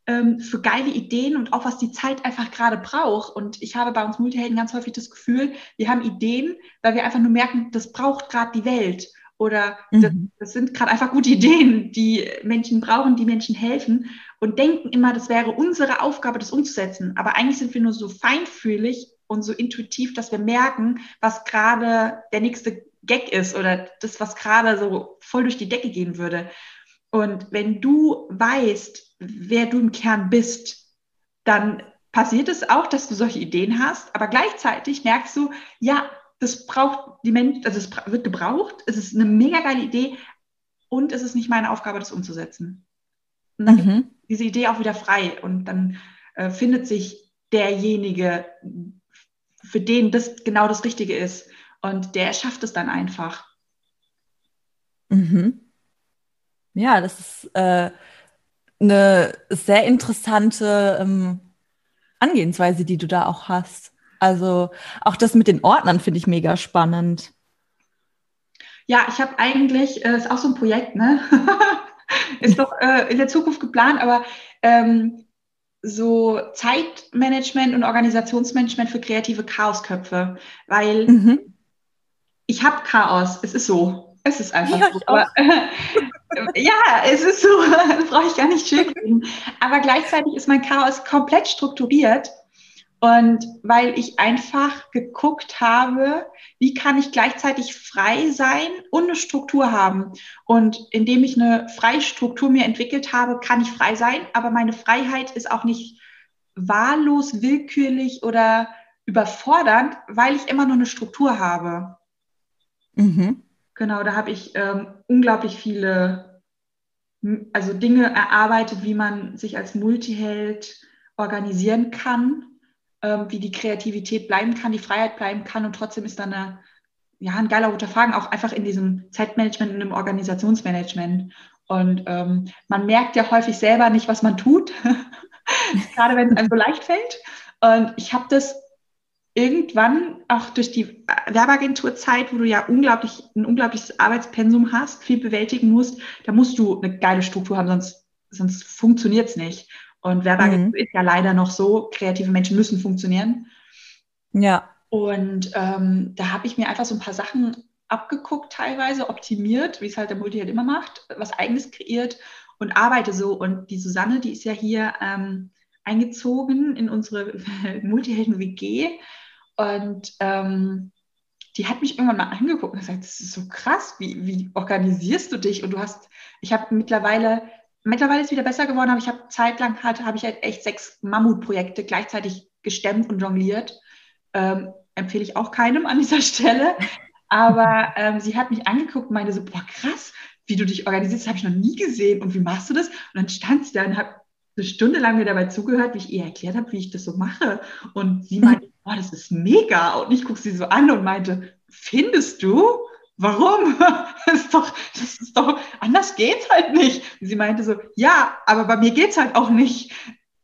ähm, für geile Ideen und auch was die Zeit einfach gerade braucht. Und ich habe bei uns Multihelden ganz häufig das Gefühl, wir haben Ideen, weil wir einfach nur merken, das braucht gerade die Welt. Oder mhm. das, das, sind gerade einfach gute Ideen, die Menschen brauchen, die Menschen helfen und denken immer, das wäre unsere Aufgabe, das umzusetzen. Aber eigentlich sind wir nur so feinfühlig und so intuitiv, dass wir merken, was gerade der nächste Gag ist oder das, was gerade so voll durch die Decke gehen würde. Und wenn du weißt, wer du im Kern bist, dann passiert es auch, dass du solche Ideen hast, aber gleichzeitig merkst du, ja, das braucht die Menschen, also es wird gebraucht, es ist eine mega geile Idee und es ist nicht meine Aufgabe, das umzusetzen. Und dann mhm. diese Idee auch wieder frei und dann äh, findet sich derjenige, für den das genau das Richtige ist. Und der schafft es dann einfach. Mhm. Ja, das ist äh, eine sehr interessante ähm, Angehensweise, die du da auch hast. Also auch das mit den Ordnern finde ich mega spannend. Ja, ich habe eigentlich, äh, ist auch so ein Projekt, ne? ist doch äh, in der Zukunft geplant, aber ähm, so Zeitmanagement und Organisationsmanagement für kreative Chaosköpfe, weil mhm. ich habe Chaos, es ist so. Es ist einfach ja, so. Aber, ja, es ist so, brauche ich gar nicht schön Aber gleichzeitig ist mein Chaos komplett strukturiert und weil ich einfach geguckt habe, wie kann ich gleichzeitig frei sein und eine Struktur haben. Und indem ich eine freie Struktur mir entwickelt habe, kann ich frei sein, aber meine Freiheit ist auch nicht wahllos, willkürlich oder überfordernd, weil ich immer nur eine Struktur habe. Mhm. Genau, da habe ich ähm, unglaublich viele also Dinge erarbeitet, wie man sich als Multiheld organisieren kann ähm, wie die Kreativität bleiben kann, die Freiheit bleiben kann und trotzdem ist dann eine, ja, ein geiler Unterfangen, auch einfach in diesem Zeitmanagement und im Organisationsmanagement. Und ähm, man merkt ja häufig selber nicht, was man tut, gerade wenn es einem so leicht fällt. Und ich habe das irgendwann auch durch die Werbeagenturzeit, wo du ja unglaublich, ein unglaubliches Arbeitspensum hast, viel bewältigen musst, da musst du eine geile Struktur haben, sonst, sonst funktioniert es nicht. Und Werbeagentur mhm. ist ja leider noch so, kreative Menschen müssen funktionieren. Ja. Und ähm, da habe ich mir einfach so ein paar Sachen abgeguckt, teilweise optimiert, wie es halt der Multi halt immer macht, was eigenes kreiert und arbeite so. Und die Susanne, die ist ja hier ähm, eingezogen in unsere Multihelden-WG und ähm, die hat mich irgendwann mal angeguckt und gesagt, das ist so krass, wie, wie organisierst du dich? Und du hast, ich habe mittlerweile Mittlerweile ist es wieder besser geworden, aber ich habe zeitlang hatte, habe ich halt echt sechs Mammutprojekte gleichzeitig gestemmt und jongliert. Ähm, empfehle ich auch keinem an dieser Stelle. Aber ähm, sie hat mich angeguckt und meinte so, boah, krass, wie du dich organisierst, habe ich noch nie gesehen. Und wie machst du das? Und dann stand sie da und hat eine Stunde lang mir dabei zugehört, wie ich ihr erklärt habe, wie ich das so mache. Und sie meinte, boah, das ist mega. Und ich gucke sie so an und meinte, findest du? warum? Das ist doch, das ist doch, anders geht's halt nicht. Und sie meinte so, ja, aber bei mir geht's halt auch nicht.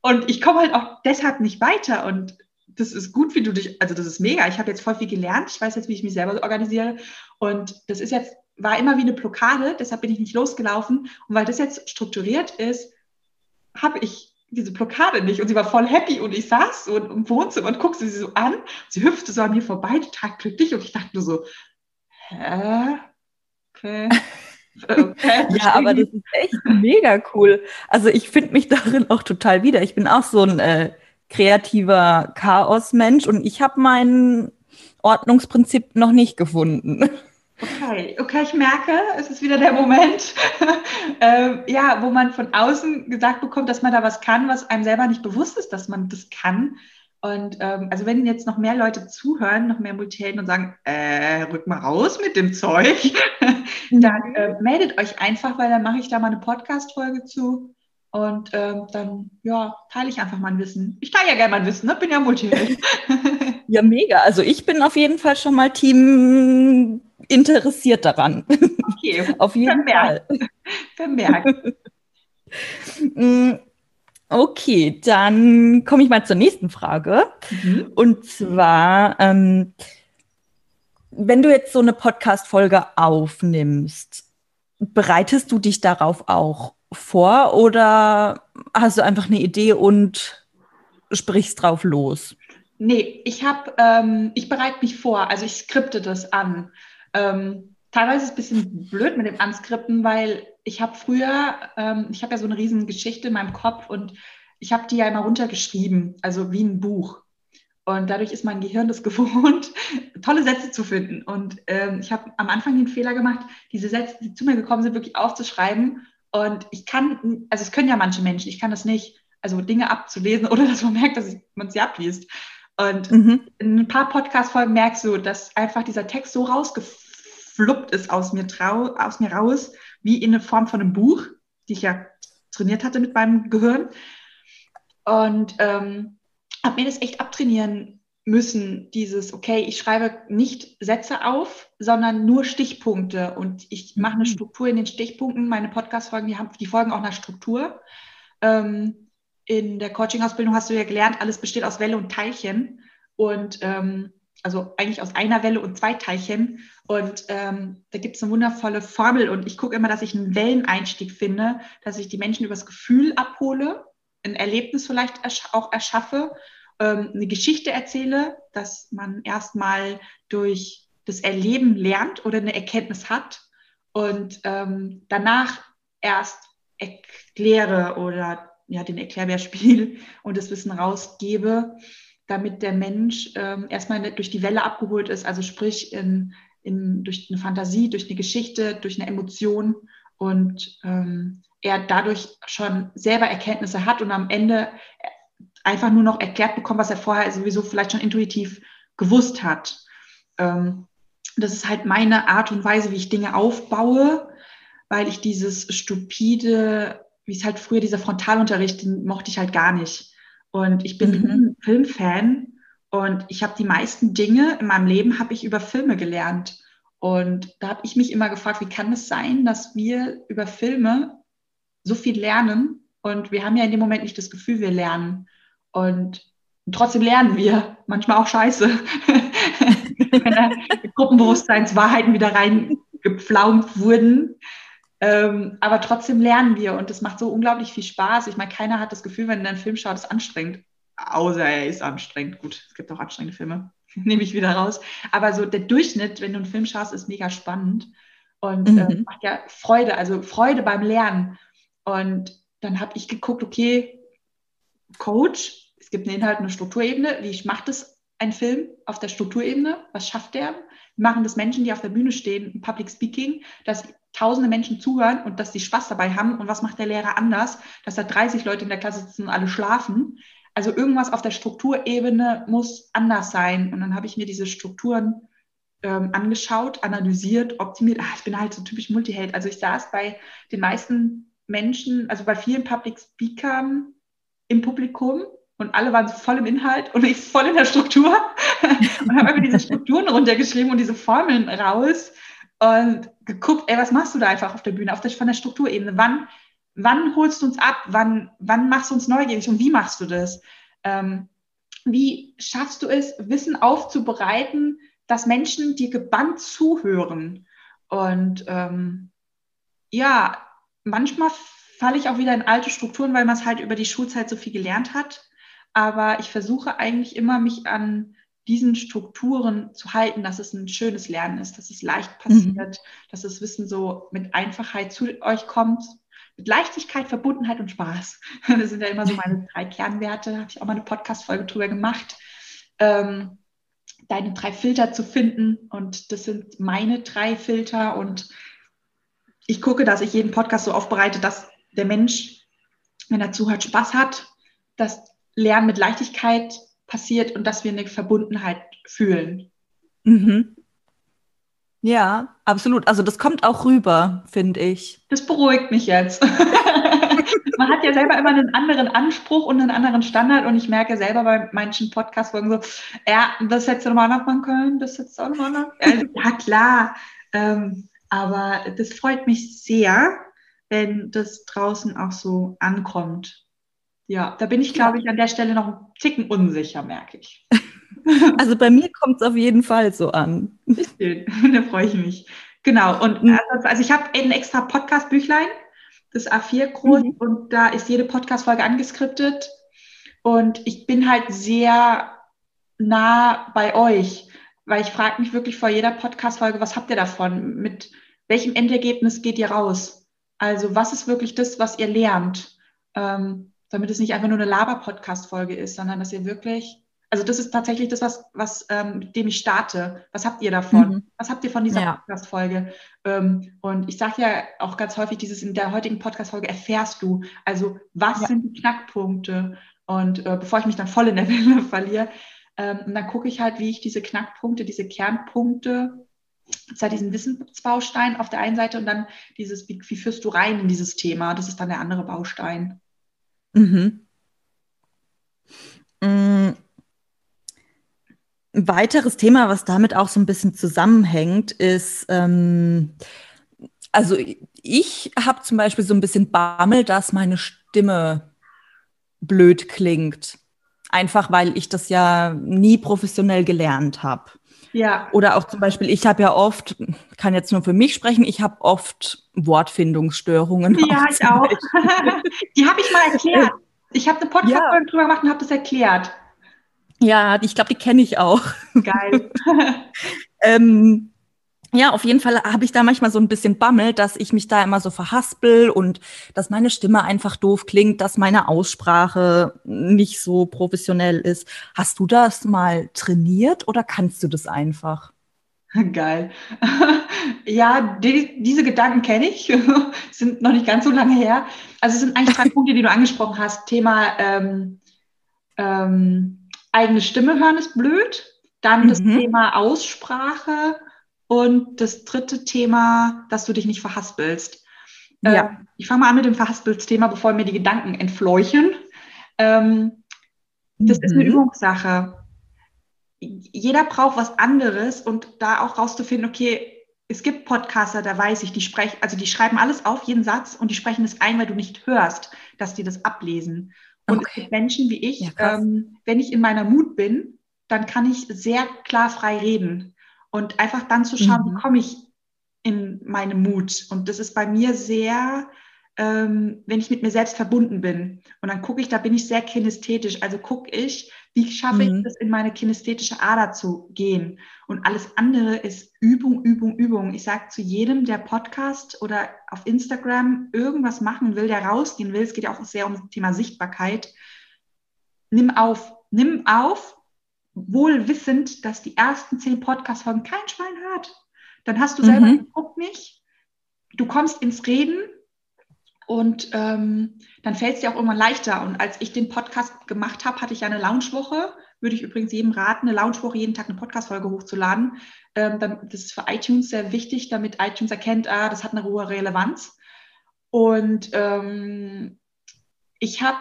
Und ich komme halt auch deshalb nicht weiter. Und das ist gut, wie du dich, also das ist mega. Ich habe jetzt voll viel gelernt. Ich weiß jetzt, wie ich mich selber organisiere. Und das ist jetzt, war immer wie eine Blockade, deshalb bin ich nicht losgelaufen. Und weil das jetzt strukturiert ist, habe ich diese Blockade nicht. Und sie war voll happy und ich saß so im Wohnzimmer und guckte sie so an. Sie hüpfte so an mir vorbei, total glücklich. Und ich dachte nur so, hä? Okay. Ja, aber das ist echt mega cool. Also ich finde mich darin auch total wieder. Ich bin auch so ein äh, kreativer Chaos-Mensch und ich habe mein Ordnungsprinzip noch nicht gefunden. Okay, okay, ich merke, es ist wieder der Moment, äh, ja, wo man von außen gesagt bekommt, dass man da was kann, was einem selber nicht bewusst ist, dass man das kann. Und ähm, also wenn jetzt noch mehr Leute zuhören, noch mehr Multihelden und sagen, äh, rück mal raus mit dem Zeug, dann äh, meldet euch einfach, weil dann mache ich da mal eine Podcast-Folge zu. Und ähm, dann, ja, teile ich einfach mein Wissen. Ich teile ja gerne mein Wissen, ne? bin ja Multiheld. ja, mega. Also ich bin auf jeden Fall schon mal Team interessiert daran. Okay, auf jeden Vermerkt. Fall. Vermerkt. Mm, Okay, dann komme ich mal zur nächsten Frage. Mhm. Und zwar, ähm, wenn du jetzt so eine Podcast-Folge aufnimmst, bereitest du dich darauf auch vor oder hast du einfach eine Idee und sprichst drauf los? Nee, ich habe, ähm, ich bereite mich vor, also ich skripte das an. Ähm, teilweise ist es ein bisschen blöd mit dem Anskripten, weil ich habe früher, ähm, ich habe ja so eine riesen Geschichte in meinem Kopf und ich habe die ja immer runtergeschrieben, also wie ein Buch. Und dadurch ist mein Gehirn das gewohnt, tolle Sätze zu finden. Und ähm, ich habe am Anfang den Fehler gemacht, diese Sätze, die zu mir gekommen sind, wirklich aufzuschreiben. Und ich kann, also es können ja manche Menschen, ich kann das nicht, also Dinge abzulesen oder dass man merkt, dass man sie abliest. Und mhm. in ein paar Podcast-Folgen merkst du, dass einfach dieser Text so rausgefluppt ist aus mir, trau, aus mir raus, wie in eine Form von einem Buch, die ich ja trainiert hatte mit meinem Gehirn. Und ähm, habe mir das echt abtrainieren müssen, dieses, okay, ich schreibe nicht Sätze auf, sondern nur Stichpunkte und ich mache eine mhm. Struktur in den Stichpunkten. Meine Podcast-Folgen, die, haben, die folgen auch einer Struktur. Ähm, in der Coaching-Ausbildung hast du ja gelernt, alles besteht aus Welle und Teilchen. und ähm, also eigentlich aus einer Welle und zwei Teilchen. Und ähm, da gibt es eine wundervolle Formel und ich gucke immer, dass ich einen Welleneinstieg finde, dass ich die Menschen übers Gefühl abhole, ein Erlebnis vielleicht auch erschaffe, ähm, eine Geschichte erzähle, dass man erstmal durch das Erleben lernt oder eine Erkenntnis hat und ähm, danach erst erkläre oder ja, den Erklärbärspiel und das Wissen rausgebe, damit der Mensch ähm, erstmal durch die Welle abgeholt ist, also sprich in, in, durch eine Fantasie, durch eine Geschichte, durch eine Emotion und ähm, er dadurch schon selber Erkenntnisse hat und am Ende einfach nur noch erklärt bekommt, was er vorher sowieso vielleicht schon intuitiv gewusst hat. Ähm, das ist halt meine Art und Weise, wie ich Dinge aufbaue, weil ich dieses stupide, wie es halt früher dieser Frontalunterricht, den mochte ich halt gar nicht. Und ich bin mhm. Filmfan und ich habe die meisten Dinge in meinem Leben habe ich über Filme gelernt. Und da habe ich mich immer gefragt, wie kann es sein, dass wir über Filme so viel lernen und wir haben ja in dem Moment nicht das Gefühl, wir lernen. Und trotzdem lernen wir, manchmal auch scheiße. Wenn da Gruppenbewusstseinswahrheiten wieder reingepflaumt wurden. Ähm, aber trotzdem lernen wir und das macht so unglaublich viel Spaß. Ich meine, keiner hat das Gefühl, wenn er einen Film schaut, ist anstrengend. Außer er ist anstrengend. Gut, es gibt auch anstrengende Filme. Nehme ich wieder raus. Aber so der Durchschnitt, wenn du einen Film schaust, ist mega spannend und mhm. äh, macht ja Freude, also Freude beim Lernen. Und dann habe ich geguckt, okay, Coach, es gibt einen Inhalt, eine Strukturebene. Wie macht es ein Film auf der Strukturebene? Was schafft der? Machen das Menschen, die auf der Bühne stehen, Public Speaking, dass tausende Menschen zuhören und dass sie Spaß dabei haben? Und was macht der Lehrer anders, dass da 30 Leute in der Klasse sitzen und alle schlafen? Also irgendwas auf der Strukturebene muss anders sein. Und dann habe ich mir diese Strukturen ähm, angeschaut, analysiert, optimiert. Ach, ich bin halt so typisch Multiheld. Also ich saß bei den meisten Menschen, also bei vielen Public Speakern im Publikum und alle waren voll im Inhalt und ich voll in der Struktur und habe einfach diese Strukturen runtergeschrieben und diese Formeln raus und geguckt, ey, was machst du da einfach auf der Bühne, auf der, von der Strukturebene? Wann, wann holst du uns ab? Wann, wann machst du uns neugierig und wie machst du das? Ähm, wie schaffst du es, Wissen aufzubereiten, dass Menschen dir gebannt zuhören? Und ähm, ja, manchmal falle ich auch wieder in alte Strukturen, weil man es halt über die Schulzeit so viel gelernt hat. Aber ich versuche eigentlich immer, mich an diesen Strukturen zu halten, dass es ein schönes Lernen ist, dass es leicht passiert, mhm. dass das Wissen so mit Einfachheit zu euch kommt, mit Leichtigkeit, Verbundenheit und Spaß. Das sind ja immer so meine drei Kernwerte. Da habe ich auch mal eine Podcast-Folge drüber gemacht. Ähm, deine drei Filter zu finden. Und das sind meine drei Filter. Und ich gucke, dass ich jeden Podcast so aufbereite, dass der Mensch, wenn er zuhört, Spaß hat, dass Lernen mit Leichtigkeit passiert und dass wir eine Verbundenheit fühlen. Mhm. Ja, absolut. Also das kommt auch rüber, finde ich. Das beruhigt mich jetzt. Man hat ja selber immer einen anderen Anspruch und einen anderen Standard und ich merke selber bei manchen Podcast-Folgen so, ja, das hättest du nochmal machen können, das hättest du auch nochmal machen können. Ja, klar. Ähm, aber das freut mich sehr, wenn das draußen auch so ankommt. Ja, da bin ich, glaube ich, an der Stelle noch ein Ticken unsicher, merke ich. Also bei mir kommt es auf jeden Fall so an. Schön, da freue ich mich. Genau, und mhm. also ich habe ein extra Podcast-Büchlein, das A4 groß, mhm. und da ist jede Podcast-Folge angeskriptet. Und ich bin halt sehr nah bei euch, weil ich frage mich wirklich vor jeder Podcast-Folge, was habt ihr davon? Mit welchem Endergebnis geht ihr raus? Also was ist wirklich das, was ihr lernt? Ähm, damit es nicht einfach nur eine Laber-Podcast-Folge ist, sondern dass ihr wirklich, also das ist tatsächlich das, was, was ähm, mit dem ich starte. Was habt ihr davon? Mhm. Was habt ihr von dieser ja. Podcast-Folge? Ähm, und ich sage ja auch ganz häufig, dieses in der heutigen Podcast-Folge erfährst du. Also was ja. sind die Knackpunkte? Und äh, bevor ich mich dann voll in der Welle verliere, ähm, und dann gucke ich halt, wie ich diese Knackpunkte, diese Kernpunkte zwar diesen Wissensbaustein auf der einen Seite und dann dieses, wie, wie, führst du rein in dieses Thema? Das ist dann der andere Baustein. Mhm. Mhm. Ein weiteres Thema, was damit auch so ein bisschen zusammenhängt, ist, ähm, also ich habe zum Beispiel so ein bisschen Bammel, dass meine Stimme blöd klingt. einfach weil ich das ja nie professionell gelernt habe. Ja. Oder auch zum Beispiel, ich habe ja oft, kann jetzt nur für mich sprechen, ich habe oft Wortfindungsstörungen. Ja, ich auch. Die habe ich mal erklärt. Ich habe eine Podcast-Folge ja. drüber gemacht und habe das erklärt. Ja, ich glaube, die kenne ich auch. Geil. ähm, ja, auf jeden Fall habe ich da manchmal so ein bisschen Bammel, dass ich mich da immer so verhaspel und dass meine Stimme einfach doof klingt, dass meine Aussprache nicht so professionell ist. Hast du das mal trainiert oder kannst du das einfach? Geil. ja, die, diese Gedanken kenne ich, sind noch nicht ganz so lange her. Also es sind eigentlich drei Punkte, die du angesprochen hast. Thema ähm, ähm, eigene Stimme hören ist blöd. Dann mhm. das Thema Aussprache und das dritte Thema, dass du dich nicht verhaspelst. Ja. Äh, ich fange mal an mit dem Verhaspelsthema, bevor mir die Gedanken entfleuchen. Ähm, das mhm. ist eine mhm. Übungssache. Jeder braucht was anderes und da auch rauszufinden, okay, es gibt Podcaster, da weiß ich, die sprechen, also die schreiben alles auf, jeden Satz, und die sprechen es ein, weil du nicht hörst, dass die das ablesen. Und okay. es gibt Menschen wie ich, ja, ähm, wenn ich in meiner Mut bin, dann kann ich sehr klar frei reden. Und einfach dann zu schauen, mhm. wie komme ich in meine Mut. Und das ist bei mir sehr, ähm, wenn ich mit mir selbst verbunden bin. Und dann gucke ich, da bin ich sehr kinästhetisch. Also gucke ich, wie schaffe mhm. ich es, in meine kinästhetische Ader zu gehen. Und alles andere ist Übung, Übung, Übung. Ich sage zu jedem, der Podcast oder auf Instagram irgendwas machen will, der rausgehen will, es geht ja auch sehr um das Thema Sichtbarkeit, nimm auf, nimm auf wohl wissend, dass die ersten zehn Podcast-Folgen kein Schwein hört. Dann hast du selber mhm. den Druck nicht. Du kommst ins Reden und ähm, dann fällt es dir auch irgendwann leichter. Und als ich den Podcast gemacht habe, hatte ich ja eine Lounge-Woche. Würde ich übrigens jedem raten, eine Lounge-Woche jeden Tag eine Podcast-Folge hochzuladen. Ähm, dann, das ist für iTunes sehr wichtig, damit iTunes erkennt, ah, das hat eine hohe Relevanz. Und ähm, ich habe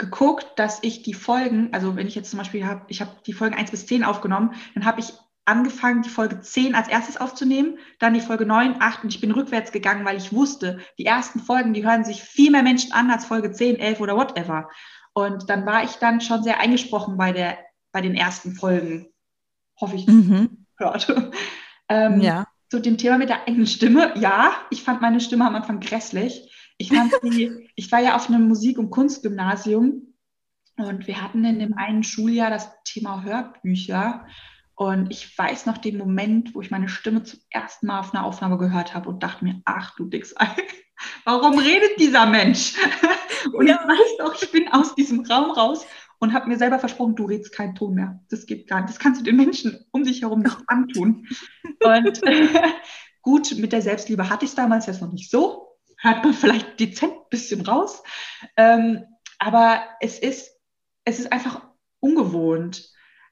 geguckt, dass ich die Folgen, also wenn ich jetzt zum Beispiel habe, ich habe die Folgen 1 bis 10 aufgenommen, dann habe ich angefangen, die Folge 10 als erstes aufzunehmen, dann die Folge 9, 8 und ich bin rückwärts gegangen, weil ich wusste, die ersten Folgen, die hören sich viel mehr Menschen an als Folge 10, 11 oder whatever. Und dann war ich dann schon sehr eingesprochen bei, der, bei den ersten Folgen. Hoffe ich, mhm. hört. ähm, ja. Zu dem Thema mit der eigenen Stimme. Ja, ich fand meine Stimme am Anfang grässlich. Ich sie, ich war ja auf einem Musik- und Kunstgymnasium und wir hatten in dem einen Schuljahr das Thema Hörbücher. Und ich weiß noch den Moment, wo ich meine Stimme zum ersten Mal auf einer Aufnahme gehört habe und dachte mir, ach du Dicksei, warum redet dieser Mensch? Und ja. ich weiß doch, ich bin aus diesem Raum raus und habe mir selber versprochen, du redest keinen Ton mehr. Das geht gar nicht. Das kannst du den Menschen um dich herum nicht antun. Und äh, gut, mit der Selbstliebe hatte ich es damals jetzt noch nicht so hört man vielleicht dezent ein bisschen raus. Ähm, aber es ist, es ist einfach ungewohnt.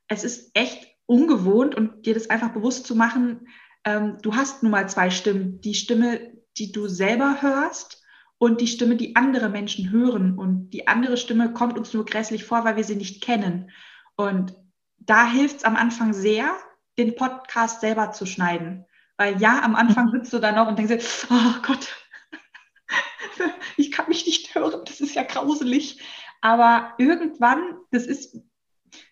Es ist echt ungewohnt und dir das einfach bewusst zu machen, ähm, du hast nun mal zwei Stimmen. Die Stimme, die du selber hörst und die Stimme, die andere Menschen hören. Und die andere Stimme kommt uns nur grässlich vor, weil wir sie nicht kennen. Und da hilft es am Anfang sehr, den Podcast selber zu schneiden. Weil ja, am Anfang mhm. sitzt du da noch und denkst, oh Gott, ich kann mich nicht hören, das ist ja grauselig. Aber irgendwann, das ist,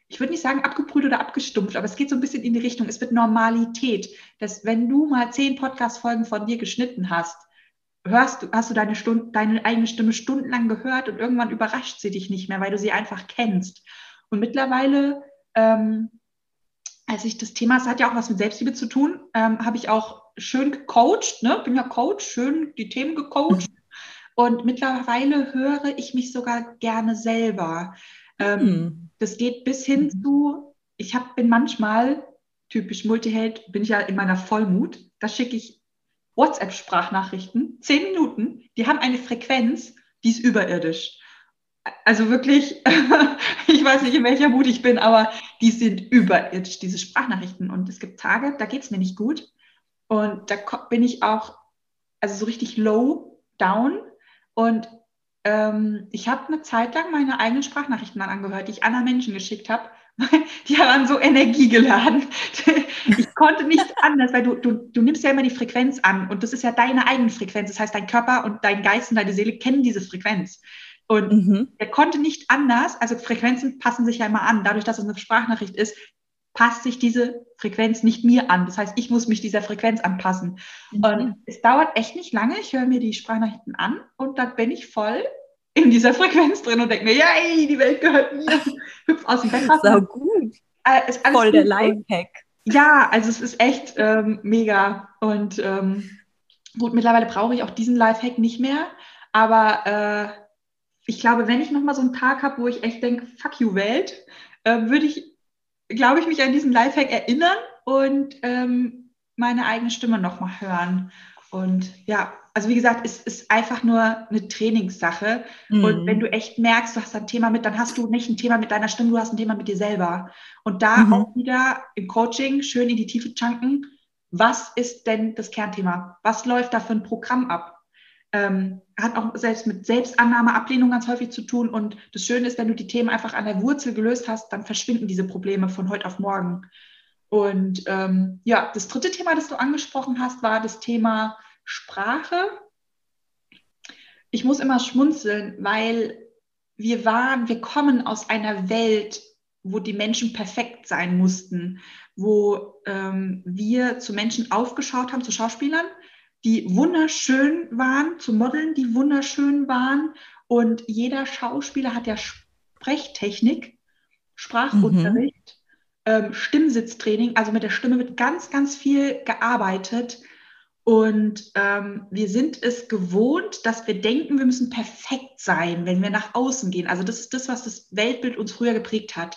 ich würde nicht sagen abgebrüht oder abgestumpft, aber es geht so ein bisschen in die Richtung, es wird Normalität, dass wenn du mal zehn Podcast-Folgen von dir geschnitten hast, hörst du, hast du deine, Stunde, deine eigene Stimme stundenlang gehört und irgendwann überrascht sie dich nicht mehr, weil du sie einfach kennst. Und mittlerweile, ähm, als ich das Thema, es hat ja auch was mit Selbstliebe zu tun, ähm, habe ich auch schön gecoacht, ne? bin ja Coach, schön die Themen gecoacht. Und mittlerweile höre ich mich sogar gerne selber. Ähm, hm. Das geht bis hin mhm. zu, ich hab, bin manchmal, typisch Multiheld, bin ich ja in meiner Vollmut, da schicke ich WhatsApp-Sprachnachrichten, zehn Minuten, die haben eine Frequenz, die ist überirdisch. Also wirklich, ich weiß nicht, in welcher Mut ich bin, aber die sind überirdisch, diese Sprachnachrichten. Und es gibt Tage, da geht es mir nicht gut. Und da bin ich auch, also so richtig low down. Und ähm, ich habe eine Zeit lang meine eigenen Sprachnachrichten dann angehört, die ich anderen Menschen geschickt habe. Die waren so energiegeladen. Ich konnte nicht anders, weil du, du, du nimmst ja immer die Frequenz an und das ist ja deine eigene Frequenz. Das heißt, dein Körper und dein Geist und deine Seele kennen diese Frequenz. Und mhm. er konnte nicht anders, also Frequenzen passen sich ja immer an. Dadurch, dass es eine Sprachnachricht ist, passt sich diese Frequenz nicht mir an. Das heißt, ich muss mich dieser Frequenz anpassen. Mhm. Und es dauert echt nicht lange. Ich höre mir die Sprachnachrichten an und dann bin ich voll in dieser Frequenz drin und denke mir, yay, die Welt gehört mir. Hüpf aus dem Bett. So gut. Äh, voll der Lifehack. Ja, also es ist echt ähm, mega. Und ähm, gut, mittlerweile brauche ich auch diesen Lifehack nicht mehr. Aber äh, ich glaube, wenn ich nochmal so einen Tag habe, wo ich echt denke, fuck you Welt, äh, würde ich, glaube ich, mich an diesen Lifehack erinnern und ähm, meine eigene Stimme nochmal hören. Und ja, also wie gesagt, es ist einfach nur eine Trainingssache. Mhm. Und wenn du echt merkst, du hast ein Thema mit, dann hast du nicht ein Thema mit deiner Stimme, du hast ein Thema mit dir selber. Und da mhm. auch wieder im Coaching schön in die Tiefe chunken. Was ist denn das Kernthema? Was läuft da für ein Programm ab? Ähm, hat auch selbst mit Selbstannahme, Ablehnung ganz häufig zu tun. Und das Schöne ist, wenn du die Themen einfach an der Wurzel gelöst hast, dann verschwinden diese Probleme von heute auf morgen. Und ähm, ja, das dritte Thema, das du angesprochen hast, war das Thema Sprache. Ich muss immer schmunzeln, weil wir waren, wir kommen aus einer Welt, wo die Menschen perfekt sein mussten, wo ähm, wir zu Menschen aufgeschaut haben, zu Schauspielern, die wunderschön waren, zu Modeln, die wunderschön waren. Und jeder Schauspieler hat ja Sprechtechnik, Sprachunterricht, mhm. ähm, Stimmsitztraining. Also mit der Stimme wird ganz, ganz viel gearbeitet. Und ähm, wir sind es gewohnt, dass wir denken, wir müssen perfekt sein, wenn wir nach außen gehen. Also das ist das, was das Weltbild uns früher geprägt hat.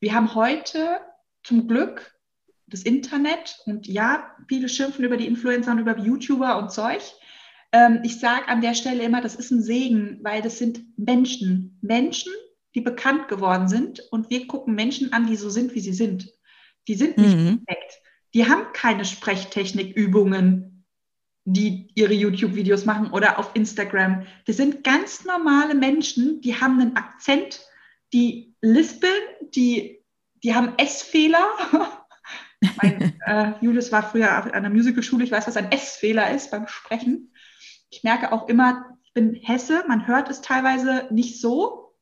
Wir haben heute zum Glück das Internet und ja, viele schimpfen über die Influencer und über YouTuber und Zeug. Ähm, ich sage an der Stelle immer, das ist ein Segen, weil das sind Menschen. Menschen, die bekannt geworden sind und wir gucken Menschen an, die so sind, wie sie sind. Die sind nicht mhm. perfekt. Die haben keine Sprechtechnikübungen, die ihre YouTube-Videos machen oder auf Instagram. Das sind ganz normale Menschen, die haben einen Akzent, die lispeln, die, die haben S-Fehler. mein, äh, Julius war früher an einer Musicalschule, ich weiß, was ein S-Fehler ist beim Sprechen. Ich merke auch immer, ich bin Hesse, man hört es teilweise nicht so,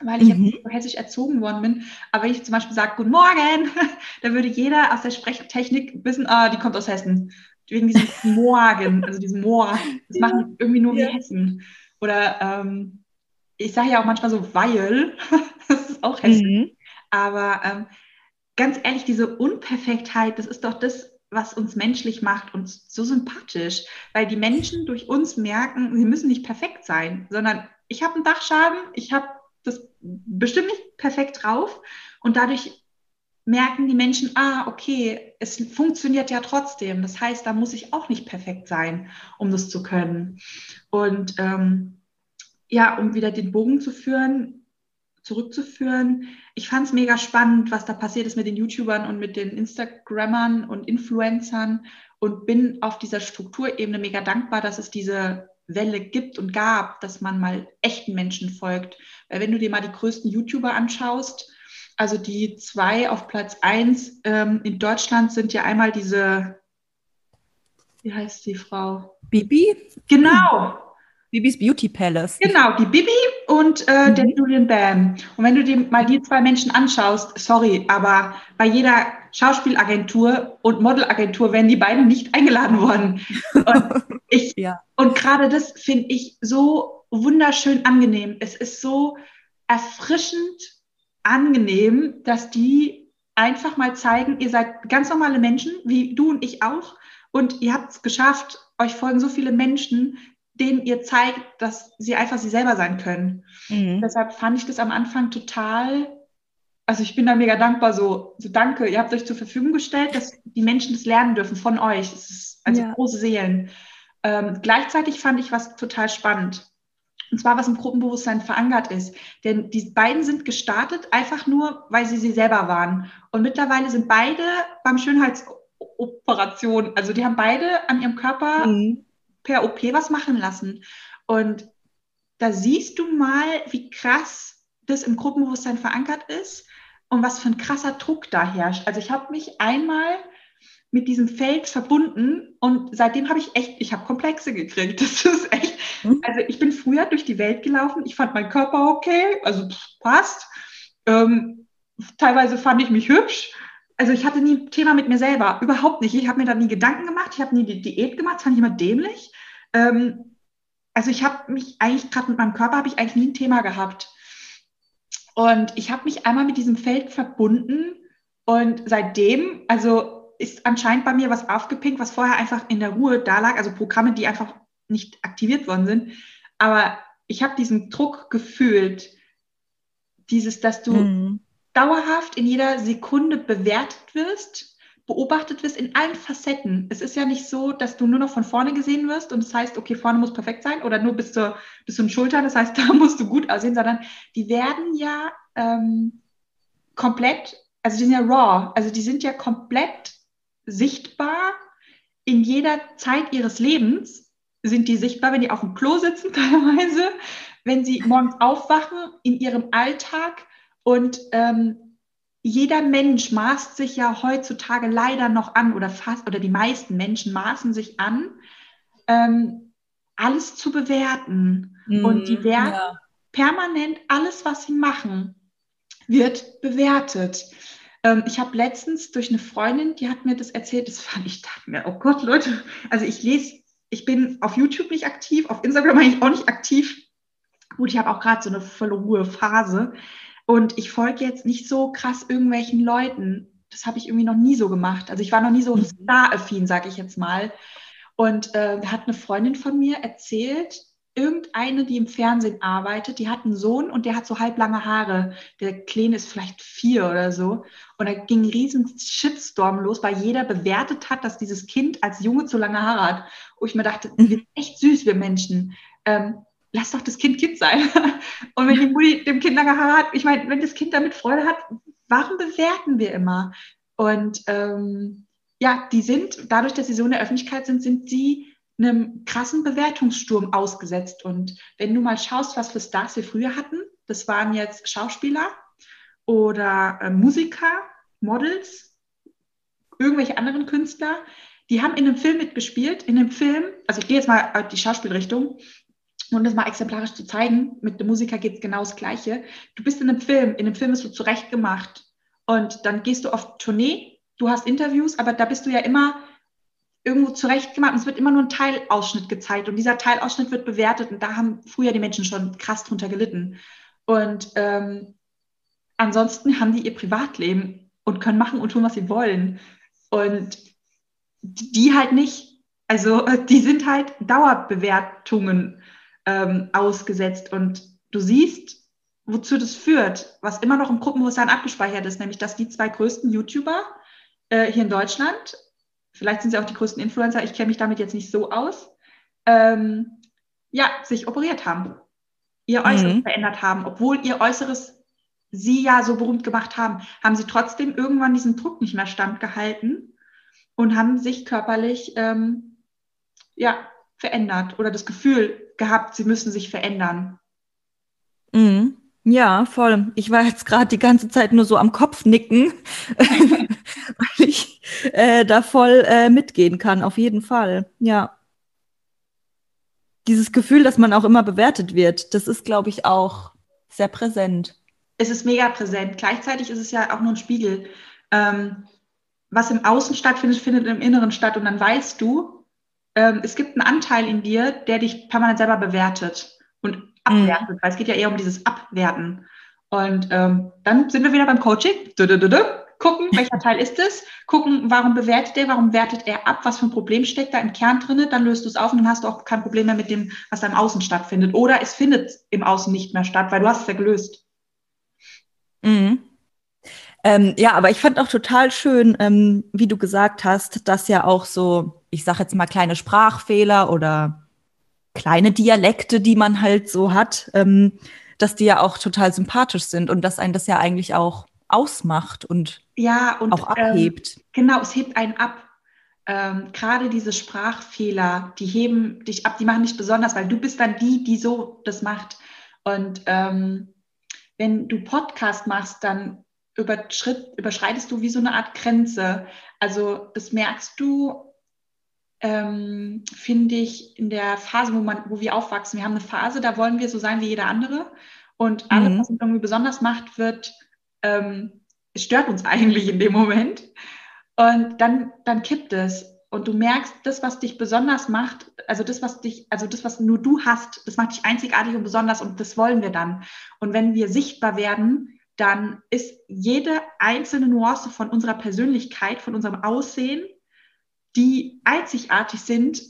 weil ich mhm. so hessisch erzogen worden bin. Aber wenn ich zum Beispiel sage, Guten Morgen, dann würde jeder aus der Sprechtechnik wissen, ah, die kommt aus Hessen wegen diesem Morgen, also diesem Moor. Das machen irgendwie nur ja. wir Hessen. Oder ähm, ich sage ja auch manchmal so, weil, das ist auch Hessen. Mhm. Aber ähm, ganz ehrlich, diese Unperfektheit, das ist doch das, was uns menschlich macht und so sympathisch, weil die Menschen durch uns merken, sie müssen nicht perfekt sein, sondern ich habe einen Dachschaden, ich habe das bestimmt nicht perfekt drauf und dadurch merken die Menschen, ah, okay, es funktioniert ja trotzdem. Das heißt, da muss ich auch nicht perfekt sein, um das zu können. Und ähm, ja, um wieder den Bogen zu führen, zurückzuführen, ich fand es mega spannend, was da passiert ist mit den YouTubern und mit den Instagrammern und Influencern und bin auf dieser Strukturebene mega dankbar, dass es diese Welle gibt und gab, dass man mal echten Menschen folgt. Weil wenn du dir mal die größten YouTuber anschaust, also die zwei auf Platz eins ähm, in Deutschland sind ja einmal diese, wie heißt die Frau? Bibi? Genau. Bibis Beauty Palace. Genau, die Bibi und äh, mhm. der Julian Bam. Und wenn du dir mal die zwei Menschen anschaust, sorry, aber bei jeder Schauspielagentur und Modelagentur werden die beiden nicht eingeladen worden. Und, ich, ja. und gerade das finde ich so wunderschön angenehm. Es ist so erfrischend angenehm, dass die einfach mal zeigen, ihr seid ganz normale Menschen, wie du und ich auch. Und ihr habt es geschafft, euch folgen so viele Menschen, denen ihr zeigt, dass sie einfach sie selber sein können. Mhm. Deshalb fand ich das am Anfang total, also ich bin da mega dankbar, so, so danke, ihr habt euch zur Verfügung gestellt, dass die Menschen das lernen dürfen von euch. Das ist also ja. große Seelen. Ähm, gleichzeitig fand ich was total spannend. Und zwar, was im Gruppenbewusstsein verankert ist. Denn die beiden sind gestartet einfach nur, weil sie sie selber waren. Und mittlerweile sind beide beim Schönheitsoperation, also die haben beide an ihrem Körper mhm. Per OP was machen lassen. Und da siehst du mal, wie krass das im Gruppenbewusstsein verankert ist und was für ein krasser Druck da herrscht. Also ich habe mich einmal mit diesem Feld verbunden und seitdem habe ich echt, ich habe Komplexe gekriegt. Das ist echt, mhm. also ich bin früher durch die Welt gelaufen, ich fand meinen Körper okay, also passt. Ähm, teilweise fand ich mich hübsch. Also ich hatte nie ein Thema mit mir selber, überhaupt nicht. Ich habe mir da nie Gedanken gemacht, ich habe nie die Diät gemacht, das fand ich immer dämlich. Ähm, also ich habe mich eigentlich, gerade mit meinem Körper, habe ich eigentlich nie ein Thema gehabt. Und ich habe mich einmal mit diesem Feld verbunden und seitdem, also ist anscheinend bei mir was aufgepinkt, was vorher einfach in der Ruhe da lag, also Programme, die einfach nicht aktiviert worden sind. Aber ich habe diesen Druck gefühlt, dieses, dass du mhm. dauerhaft in jeder Sekunde bewertet wirst beobachtet wirst in allen Facetten. Es ist ja nicht so, dass du nur noch von vorne gesehen wirst und das heißt, okay, vorne muss perfekt sein oder nur bis, zur, bis zu den Schultern, das heißt, da musst du gut aussehen, sondern die werden ja ähm, komplett, also die sind ja raw, also die sind ja komplett sichtbar. In jeder Zeit ihres Lebens sind die sichtbar, wenn die auf dem Klo sitzen teilweise, wenn sie morgens aufwachen in ihrem Alltag und ähm, jeder Mensch maßt sich ja heutzutage leider noch an oder fast oder die meisten Menschen maßen sich an, ähm, alles zu bewerten. Mm, und die werden ja. permanent alles, was sie machen, wird bewertet. Ähm, ich habe letztens durch eine Freundin, die hat mir das erzählt, das fand ich, dachte mir, oh Gott, Leute, also ich lese, ich bin auf YouTube nicht aktiv, auf Instagram eigentlich auch nicht aktiv. Gut, ich habe auch gerade so eine volle Ruhephase. Und ich folge jetzt nicht so krass irgendwelchen Leuten. Das habe ich irgendwie noch nie so gemacht. Also ich war noch nie so mhm. star-affin, sage ich jetzt mal. Und äh, hat eine Freundin von mir erzählt, irgendeine, die im Fernsehen arbeitet, die hat einen Sohn und der hat so halblange Haare. Der Kleine ist vielleicht vier oder so. Und da ging ein riesen Shitstorm los, weil jeder bewertet hat, dass dieses Kind als Junge zu lange Haare hat. Wo ich mir dachte, wir sind echt süß, wir Menschen. Ähm, lass doch das Kind Kind sein. Und wenn die Mutti dem Kind lange Haare hat, ich meine, wenn das Kind damit Freude hat, warum bewerten wir immer? Und ähm, ja, die sind, dadurch, dass sie so in der Öffentlichkeit sind, sind sie einem krassen Bewertungssturm ausgesetzt. Und wenn du mal schaust, was für Stars wir früher hatten, das waren jetzt Schauspieler oder äh, Musiker, Models, irgendwelche anderen Künstler, die haben in einem Film mitgespielt. In dem Film, also ich gehe jetzt mal auf die Schauspielrichtung, um das mal exemplarisch zu zeigen, mit dem Musiker geht es genau das Gleiche. Du bist in einem Film, in einem Film bist du zurechtgemacht und dann gehst du auf Tournee, du hast Interviews, aber da bist du ja immer irgendwo zurechtgemacht und es wird immer nur ein Teilausschnitt gezeigt und dieser Teilausschnitt wird bewertet und da haben früher die Menschen schon krass drunter gelitten. Und ähm, ansonsten haben die ihr Privatleben und können machen und tun, was sie wollen. Und die halt nicht. Also die sind halt Dauerbewertungen ähm, ausgesetzt. Und du siehst, wozu das führt, was immer noch im Gruppenbewusstsein abgespeichert ist, nämlich dass die zwei größten YouTuber äh, hier in Deutschland, vielleicht sind sie auch die größten Influencer, ich kenne mich damit jetzt nicht so aus, ähm, ja, sich operiert haben, ihr Äußeres mhm. verändert haben, obwohl ihr Äußeres sie ja so berühmt gemacht haben, haben sie trotzdem irgendwann diesen Druck nicht mehr standgehalten und haben sich körperlich ähm, ja, verändert oder das Gefühl gehabt, sie müssen sich verändern. Mhm. Ja, voll. Ich war jetzt gerade die ganze Zeit nur so am Kopf nicken, weil ich äh, da voll äh, mitgehen kann, auf jeden Fall. Ja. Dieses Gefühl, dass man auch immer bewertet wird, das ist, glaube ich, auch sehr präsent. Es ist mega präsent. Gleichzeitig ist es ja auch nur ein Spiegel. Ähm, was im Außen stattfindet, findet im Inneren statt. Und dann weißt du, ähm, es gibt einen Anteil in dir, der dich permanent selber bewertet und abwertet, mhm. weil es geht ja eher um dieses Abwerten. Und ähm, dann sind wir wieder beim Coaching. Du, du, du, gucken, welcher Teil ist es, gucken, warum bewertet er, warum wertet er ab, was für ein Problem steckt da im Kern drin, dann löst du es auf und dann hast du auch kein Problem mehr mit dem, was da im Außen stattfindet. Oder es findet im Außen nicht mehr statt, weil du hast es ja gelöst. Mhm. Ähm, ja, aber ich fand auch total schön, ähm, wie du gesagt hast, dass ja auch so, ich sage jetzt mal kleine Sprachfehler oder kleine Dialekte, die man halt so hat, ähm, dass die ja auch total sympathisch sind und dass einen das ja eigentlich auch ausmacht und, ja, und auch ähm, abhebt. genau, es hebt einen ab. Ähm, Gerade diese Sprachfehler, die heben dich ab, die machen dich besonders, weil du bist dann die, die so das macht. Und ähm, wenn du Podcast machst, dann überschreitest du wie so eine Art Grenze. Also das merkst du, ähm, finde ich, in der Phase, wo, man, wo wir aufwachsen. Wir haben eine Phase, da wollen wir so sein wie jeder andere. Und alles, mhm. was uns irgendwie besonders macht, wird, ähm, stört uns eigentlich in dem Moment. Und dann, dann kippt es. Und du merkst, das, was dich besonders macht, also das, was dich, also das, was nur du hast, das macht dich einzigartig und besonders und das wollen wir dann. Und wenn wir sichtbar werden, dann ist jede einzelne Nuance von unserer Persönlichkeit, von unserem Aussehen, die einzigartig sind,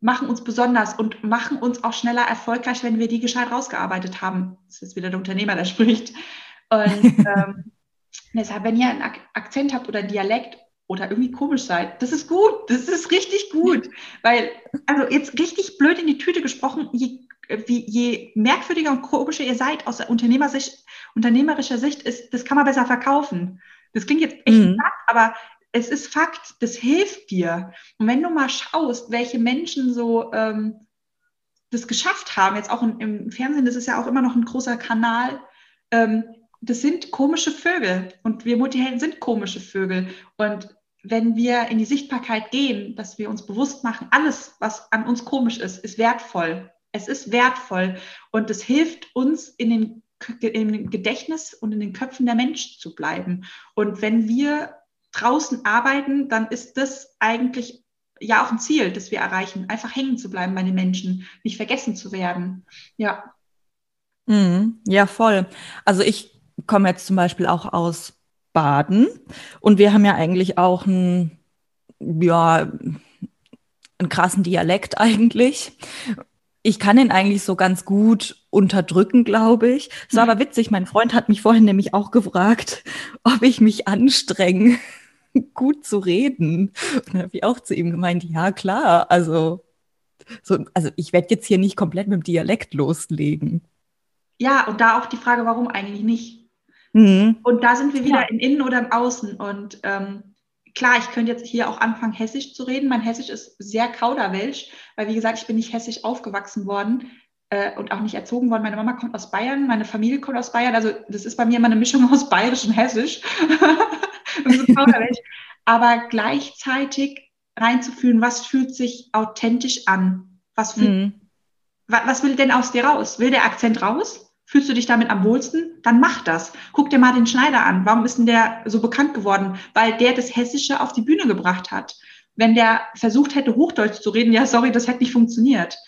machen uns besonders und machen uns auch schneller erfolgreich, wenn wir die gescheit rausgearbeitet haben. Das ist wieder der Unternehmer, der spricht. Und ähm, deshalb, wenn ihr einen Akzent habt oder einen Dialekt oder irgendwie komisch seid, das ist gut, das ist richtig gut. Weil, also jetzt richtig blöd in die Tüte gesprochen, je, wie, je merkwürdiger und komischer ihr seid aus unternehmerischer Sicht, ist, das kann man besser verkaufen. Das klingt jetzt echt mhm. Satt, aber es ist Fakt, das hilft dir. Und wenn du mal schaust, welche Menschen so ähm, das geschafft haben, jetzt auch im, im, Fernsehen, das ist ja auch immer noch ein großer Kanal, ähm, das sind komische Vögel und wir Multihelden sind komische Vögel. Und wenn wir in die Sichtbarkeit gehen, dass wir uns bewusst machen, alles, was an uns komisch ist, ist wertvoll. Es ist wertvoll und es hilft uns in den im Gedächtnis und in den Köpfen der Menschen zu bleiben. Und wenn wir draußen arbeiten, dann ist das eigentlich ja auch ein Ziel, das wir erreichen, einfach hängen zu bleiben bei den Menschen, nicht vergessen zu werden. Ja. Mhm, ja, voll. Also ich komme jetzt zum Beispiel auch aus Baden und wir haben ja eigentlich auch einen, ja, einen krassen Dialekt eigentlich. Ich kann ihn eigentlich so ganz gut unterdrücken, glaube ich. Es war aber witzig, mein Freund hat mich vorhin nämlich auch gefragt, ob ich mich anstrenge, gut zu reden. Und dann habe ich auch zu ihm gemeint, ja klar, also, so, also ich werde jetzt hier nicht komplett mit dem Dialekt loslegen. Ja, und da auch die Frage, warum eigentlich nicht? Mhm. Und da sind wir wieder ja. im Innen oder im Außen. Und ähm, klar, ich könnte jetzt hier auch anfangen, Hessisch zu reden. Mein Hessisch ist sehr kauderwelsch, weil wie gesagt, ich bin nicht hessisch aufgewachsen worden äh, und auch nicht erzogen worden. Meine Mama kommt aus Bayern, meine Familie kommt aus Bayern. Also das ist bei mir immer eine Mischung aus Bayerisch und Hessisch. Aber gleichzeitig reinzufühlen, was fühlt sich authentisch an? Was, fühlt, mhm. was, was will denn aus dir raus? Will der Akzent raus? Fühlst du dich damit am wohlsten? Dann mach das. Guck dir mal den Schneider an. Warum ist denn der so bekannt geworden? Weil der das Hessische auf die Bühne gebracht hat. Wenn der versucht hätte, Hochdeutsch zu reden, ja, sorry, das hätte nicht funktioniert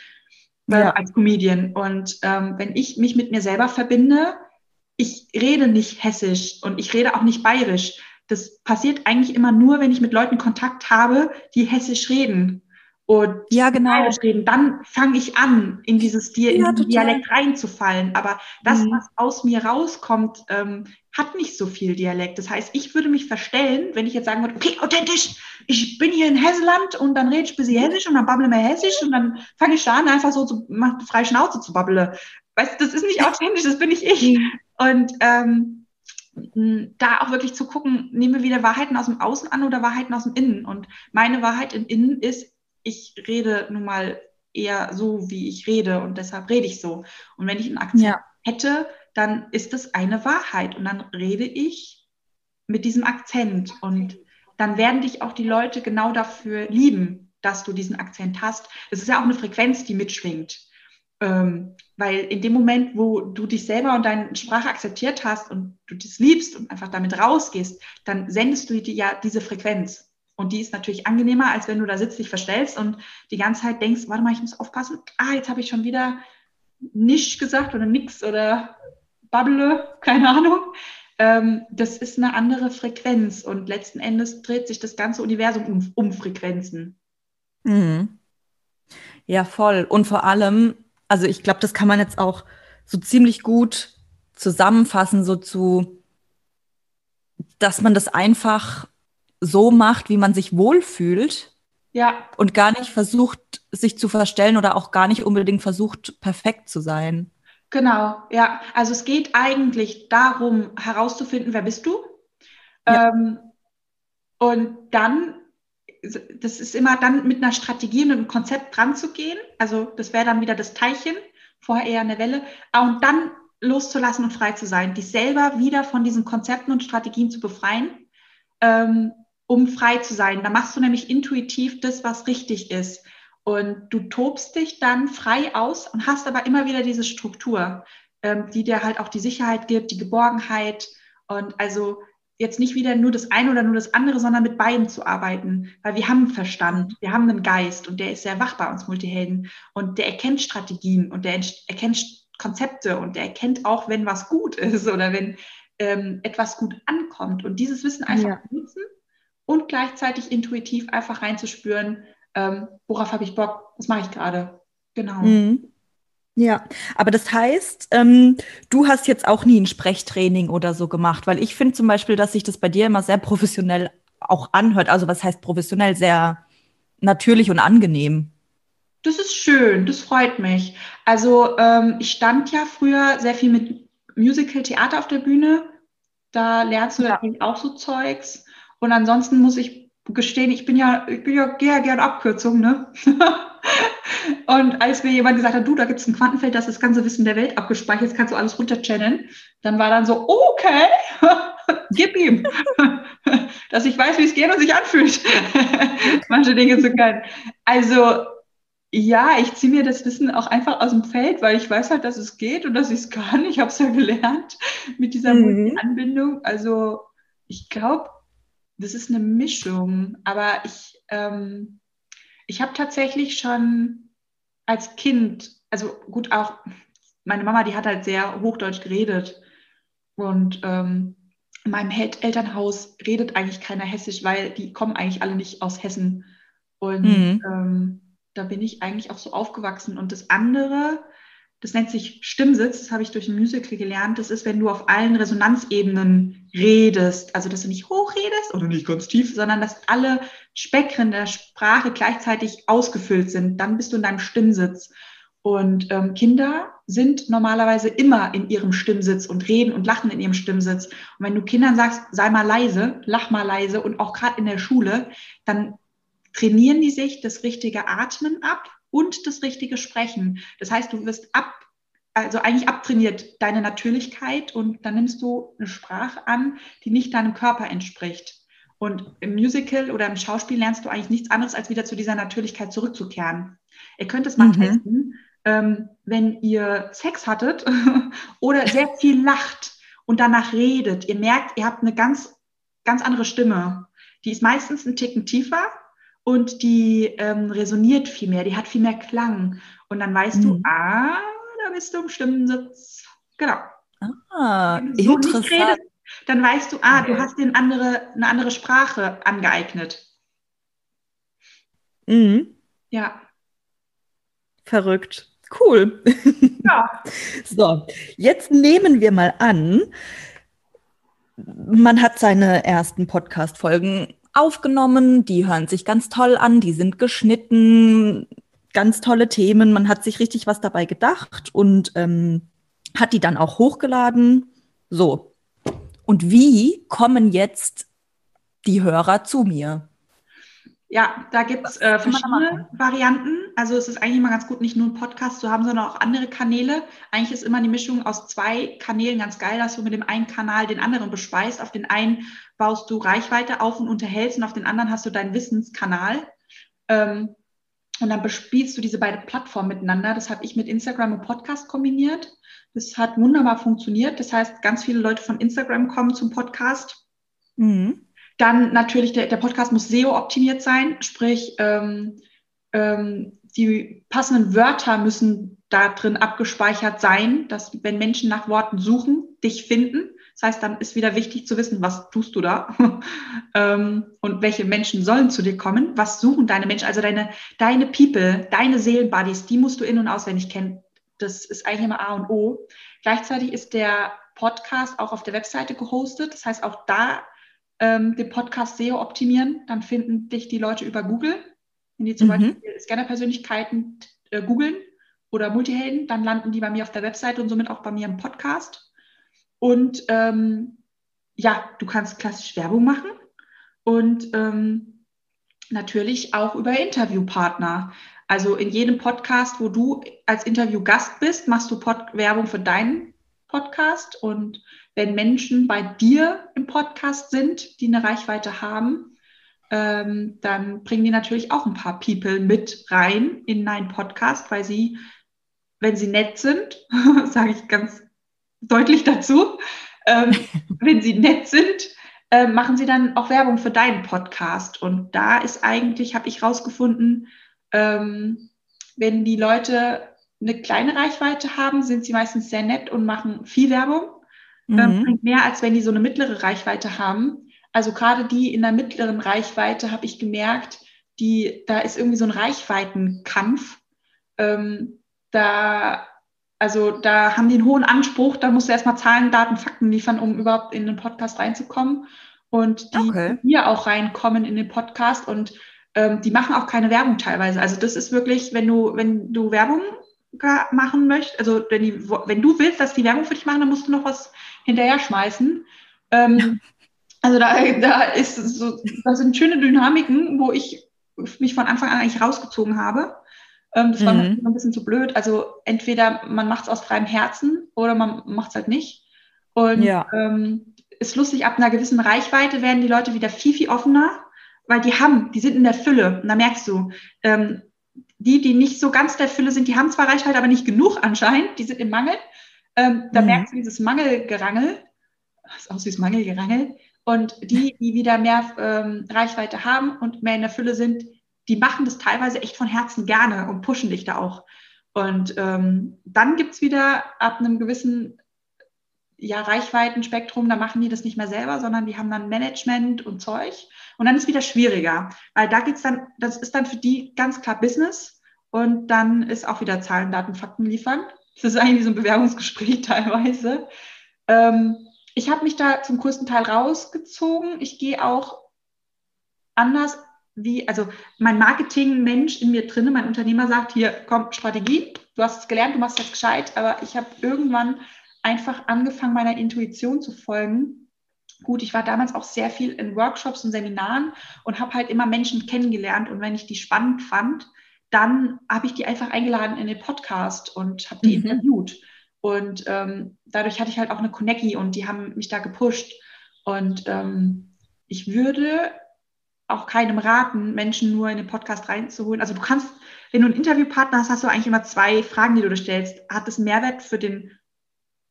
äh, ja. als Comedian. Und ähm, wenn ich mich mit mir selber verbinde, ich rede nicht hessisch und ich rede auch nicht bayerisch das passiert eigentlich immer nur, wenn ich mit Leuten Kontakt habe, die hessisch reden und ja, genau. reden. Dann fange ich an, in dieses Di ja, in Dialekt reinzufallen. Aber das, mhm. was aus mir rauskommt, ähm, hat nicht so viel Dialekt. Das heißt, ich würde mich verstellen, wenn ich jetzt sagen würde, okay, authentisch, ich bin hier in Hesseland und dann rede ich ein bisschen Hessisch und dann babble mir Hessisch und dann fange ich da an, einfach so zu, mach freie Schnauze zu babbele. Weißt du, das ist nicht authentisch, das bin nicht ich. Mhm. Und ähm, da auch wirklich zu gucken, nehmen wir wieder Wahrheiten aus dem Außen an oder Wahrheiten aus dem Innen. Und meine Wahrheit im Innen ist, ich rede nun mal eher so, wie ich rede und deshalb rede ich so. Und wenn ich einen Akzent ja. hätte, dann ist das eine Wahrheit und dann rede ich mit diesem Akzent und dann werden dich auch die Leute genau dafür lieben, dass du diesen Akzent hast. Das ist ja auch eine Frequenz, die mitschwingt. Ähm, weil in dem Moment, wo du dich selber und deine Sprache akzeptiert hast und du das liebst und einfach damit rausgehst, dann sendest du dir ja diese Frequenz. Und die ist natürlich angenehmer, als wenn du da sitzt, dich verstellst und die ganze Zeit denkst, warte mal, ich muss aufpassen. Ah, jetzt habe ich schon wieder nichts gesagt oder nix oder babble, keine Ahnung. Ähm, das ist eine andere Frequenz und letzten Endes dreht sich das ganze Universum um, um Frequenzen. Mhm. Ja, voll. Und vor allem, also ich glaube, das kann man jetzt auch so ziemlich gut zusammenfassen, so zu, dass man das einfach so macht, wie man sich wohlfühlt. Ja. Und gar nicht versucht, sich zu verstellen oder auch gar nicht unbedingt versucht, perfekt zu sein. Genau, ja. Also es geht eigentlich darum, herauszufinden, wer bist du? Ja. Ähm, und dann das ist immer dann mit einer Strategie und einem Konzept dran zu gehen. Also das wäre dann wieder das Teilchen, vorher eher eine Welle. Ah, und dann loszulassen und frei zu sein, dich selber wieder von diesen Konzepten und Strategien zu befreien, ähm, um frei zu sein. Da machst du nämlich intuitiv das, was richtig ist. Und du tobst dich dann frei aus und hast aber immer wieder diese Struktur, ähm, die dir halt auch die Sicherheit gibt, die Geborgenheit. Und also jetzt nicht wieder nur das eine oder nur das andere, sondern mit beiden zu arbeiten. Weil wir haben einen Verstand, wir haben einen Geist und der ist sehr wach bei uns Multihelden. Und der erkennt Strategien und der erkennt Konzepte und der erkennt auch, wenn was gut ist oder wenn ähm, etwas gut ankommt. Und dieses Wissen einfach ja. nutzen und gleichzeitig intuitiv einfach reinzuspüren, ähm, worauf habe ich Bock, was mache ich gerade. Genau. Mhm. Ja, aber das heißt, ähm, du hast jetzt auch nie ein Sprechtraining oder so gemacht, weil ich finde zum Beispiel, dass sich das bei dir immer sehr professionell auch anhört. Also was heißt professionell? Sehr natürlich und angenehm. Das ist schön, das freut mich. Also ähm, ich stand ja früher sehr viel mit Musical-Theater auf der Bühne. Da lernst du ja. natürlich auch so Zeugs. Und ansonsten muss ich gestehen, ich bin ja, ich bin ja gehe gern Abkürzung, ne? und als mir jemand gesagt hat, du, da gibt es ein Quantenfeld, das ist das ganze Wissen der Welt abgespeichert, jetzt kannst du alles runterchanneln, dann war dann so, okay, gib ihm, dass ich weiß, wie es geht und sich anfühlt, manche Dinge zu können. Also ja, ich ziehe mir das Wissen auch einfach aus dem Feld, weil ich weiß halt, dass es geht und dass ich es kann. Ich habe es ja gelernt mit dieser mhm. Anbindung. Also ich glaube, das ist eine Mischung. Aber ich, ähm, ich habe tatsächlich schon als Kind, also gut auch, meine Mama, die hat halt sehr Hochdeutsch geredet. Und ähm, in meinem Elternhaus redet eigentlich keiner Hessisch, weil die kommen eigentlich alle nicht aus Hessen. Und mhm. ähm, da bin ich eigentlich auch so aufgewachsen. Und das andere, das nennt sich Stimmsitz, das habe ich durch ein Musical gelernt. Das ist, wenn du auf allen Resonanzebenen redest. Also, dass du nicht hoch redest oder nicht ganz tief, sondern dass alle Spektren der Sprache gleichzeitig ausgefüllt sind. Dann bist du in deinem Stimmsitz. Und ähm, Kinder sind normalerweise immer in ihrem Stimmsitz und reden und lachen in ihrem Stimmsitz. Und wenn du Kindern sagst, sei mal leise, lach mal leise und auch gerade in der Schule, dann trainieren die sich das richtige Atmen ab und das richtige Sprechen. Das heißt, du wirst ab, also eigentlich abtrainiert deine Natürlichkeit und dann nimmst du eine Sprache an, die nicht deinem Körper entspricht. Und im Musical oder im Schauspiel lernst du eigentlich nichts anderes, als wieder zu dieser Natürlichkeit zurückzukehren. Ihr könnt es mal mhm. testen, ähm, wenn ihr Sex hattet oder sehr viel lacht und danach redet. Ihr merkt, ihr habt eine ganz, ganz andere Stimme. Die ist meistens ein Ticken tiefer und die ähm, resoniert viel mehr, die hat viel mehr Klang. Und dann weißt mhm. du, ah, da bist du im Stimmensitz. Genau. Ah, so interessant. Redest, dann weißt du, ah, du hast dir andere, eine andere Sprache angeeignet. Mhm. Ja. Verrückt. Cool. Ja. so, jetzt nehmen wir mal an, man hat seine ersten Podcast-Folgen aufgenommen, die hören sich ganz toll an, die sind geschnitten, ganz tolle Themen, man hat sich richtig was dabei gedacht und ähm, hat die dann auch hochgeladen. So. Und wie kommen jetzt die Hörer zu mir? Ja, da gibt es äh, verschiedene Varianten. Also es ist eigentlich immer ganz gut, nicht nur einen Podcast zu haben, sondern auch andere Kanäle. Eigentlich ist immer die Mischung aus zwei Kanälen ganz geil, dass du mit dem einen Kanal den anderen bespeist. Auf den einen baust du Reichweite auf und unterhältst und auf den anderen hast du deinen Wissenskanal. Ähm, und dann bespielst du diese beiden Plattformen miteinander. Das habe ich mit Instagram und Podcast kombiniert. Das hat wunderbar funktioniert. Das heißt, ganz viele Leute von Instagram kommen zum Podcast. Mhm dann natürlich, der, der Podcast muss SEO-optimiert sein, sprich, ähm, ähm, die passenden Wörter müssen da drin abgespeichert sein, dass wenn Menschen nach Worten suchen, dich finden. Das heißt, dann ist wieder wichtig zu wissen, was tust du da ähm, und welche Menschen sollen zu dir kommen. Was suchen deine Menschen? Also deine, deine People, deine Seelenbuddies, die musst du in- und auswendig kennen. Das ist eigentlich immer A und O. Gleichzeitig ist der Podcast auch auf der Webseite gehostet. Das heißt, auch da ähm, den Podcast SEO optimieren, dann finden dich die Leute über Google. Wenn die zum mhm. Beispiel Scanner-Persönlichkeiten äh, googeln oder Multihelden, dann landen die bei mir auf der Webseite und somit auch bei mir im Podcast. Und ähm, ja, du kannst klassisch Werbung machen und ähm, natürlich auch über Interviewpartner. Also in jedem Podcast, wo du als Interviewgast bist, machst du Pod Werbung für deinen Podcast. Und wenn Menschen bei dir im Podcast sind, die eine Reichweite haben, ähm, dann bringen die natürlich auch ein paar People mit rein in deinen Podcast, weil sie, wenn sie nett sind, sage ich ganz deutlich dazu, ähm, wenn sie nett sind, äh, machen sie dann auch Werbung für deinen Podcast. Und da ist eigentlich, habe ich rausgefunden, ähm, wenn die Leute eine kleine Reichweite haben, sind sie meistens sehr nett und machen viel Werbung. Ähm, mhm. mehr als wenn die so eine mittlere Reichweite haben. Also gerade die in der mittleren Reichweite habe ich gemerkt, die, da ist irgendwie so ein Reichweitenkampf. Ähm, da, also da haben die einen hohen Anspruch, da musst du erstmal Zahlen, Daten, Fakten liefern, um überhaupt in den Podcast reinzukommen. Und die okay. hier auch reinkommen in den Podcast und ähm, die machen auch keine Werbung teilweise. Also das ist wirklich, wenn du, wenn du Werbung machen möchtest, also wenn, die, wenn du willst, dass die Werbung für dich machen, dann musst du noch was hinterher schmeißen. Ähm, ja. Also da, da ist so, da sind schöne Dynamiken, wo ich mich von Anfang an eigentlich rausgezogen habe. Ähm, das war mhm. mir ein bisschen zu blöd. Also entweder man macht es aus freiem Herzen oder man macht es halt nicht. Und ja. ähm, ist lustig, ab einer gewissen Reichweite werden die Leute wieder viel, viel offener, weil die haben, die sind in der Fülle. Und da merkst du, ähm, die, die nicht so ganz der Fülle sind, die haben zwar Reichweite, aber nicht genug anscheinend, die sind im Mangel. Ähm, da mhm. merkst du dieses Mangelgerangel, das ist aus wie das Mangelgerangel. Und die, die wieder mehr ähm, Reichweite haben und mehr in der Fülle sind, die machen das teilweise echt von Herzen gerne und pushen dich da auch. Und ähm, dann es wieder ab einem gewissen ja, Reichweitenspektrum, da machen die das nicht mehr selber, sondern die haben dann Management und Zeug. Und dann ist es wieder schwieriger, weil da geht's dann, das ist dann für die ganz klar Business und dann ist auch wieder Zahlen, Daten, Fakten liefern. Das ist eigentlich so ein Bewerbungsgespräch teilweise. Ähm, ich habe mich da zum größten Teil rausgezogen. Ich gehe auch anders wie, also mein Marketing-Mensch in mir drinne, mein Unternehmer sagt, hier, komm, Strategie, du hast es gelernt, du machst das gescheit, aber ich habe irgendwann einfach angefangen, meiner Intuition zu folgen. Gut, ich war damals auch sehr viel in Workshops und Seminaren und habe halt immer Menschen kennengelernt. Und wenn ich die spannend fand, dann habe ich die einfach eingeladen in den Podcast und habe die mhm. interviewt. Und ähm, dadurch hatte ich halt auch eine Connectie und die haben mich da gepusht. Und ähm, ich würde auch keinem raten, Menschen nur in den Podcast reinzuholen. Also du kannst, wenn du einen Interviewpartner hast, hast du eigentlich immer zwei Fragen, die du dir stellst. Hat das Mehrwert für den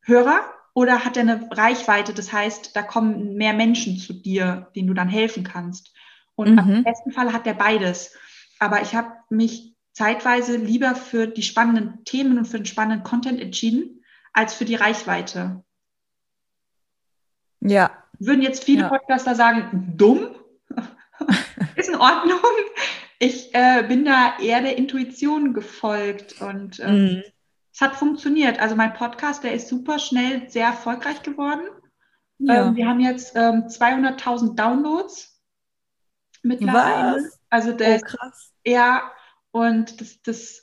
Hörer oder hat er eine Reichweite? Das heißt, da kommen mehr Menschen zu dir, denen du dann helfen kannst. Und mhm. im besten Fall hat er beides. Aber ich habe mich zeitweise lieber für die spannenden Themen und für den spannenden Content entschieden, als für die Reichweite. Ja. Würden jetzt viele ja. Podcaster sagen, dumm? Ist in Ordnung. Ich äh, bin da eher der Intuition gefolgt und äh, mhm es hat funktioniert. Also mein Podcast, der ist super schnell sehr erfolgreich geworden. Ja. Ähm, wir haben jetzt ähm, 200.000 Downloads mittlerweile. Was? Also der oh, krass. Ja, und das, das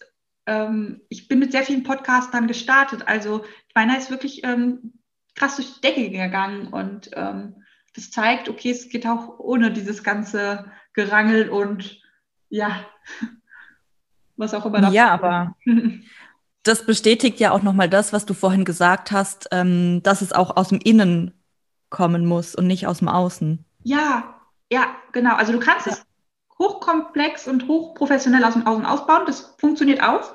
ähm, ich bin mit sehr vielen Podcastern gestartet. Also meiner ist wirklich ähm, krass durch die Decke gegangen und ähm, das zeigt, okay, es geht auch ohne dieses ganze Gerangel und ja, was auch immer. Ja, aber das bestätigt ja auch nochmal das, was du vorhin gesagt hast, ähm, dass es auch aus dem Innen kommen muss und nicht aus dem Außen. Ja, ja, genau. Also du kannst ja. es hochkomplex und hochprofessionell aus dem Außen ausbauen. Das funktioniert auch.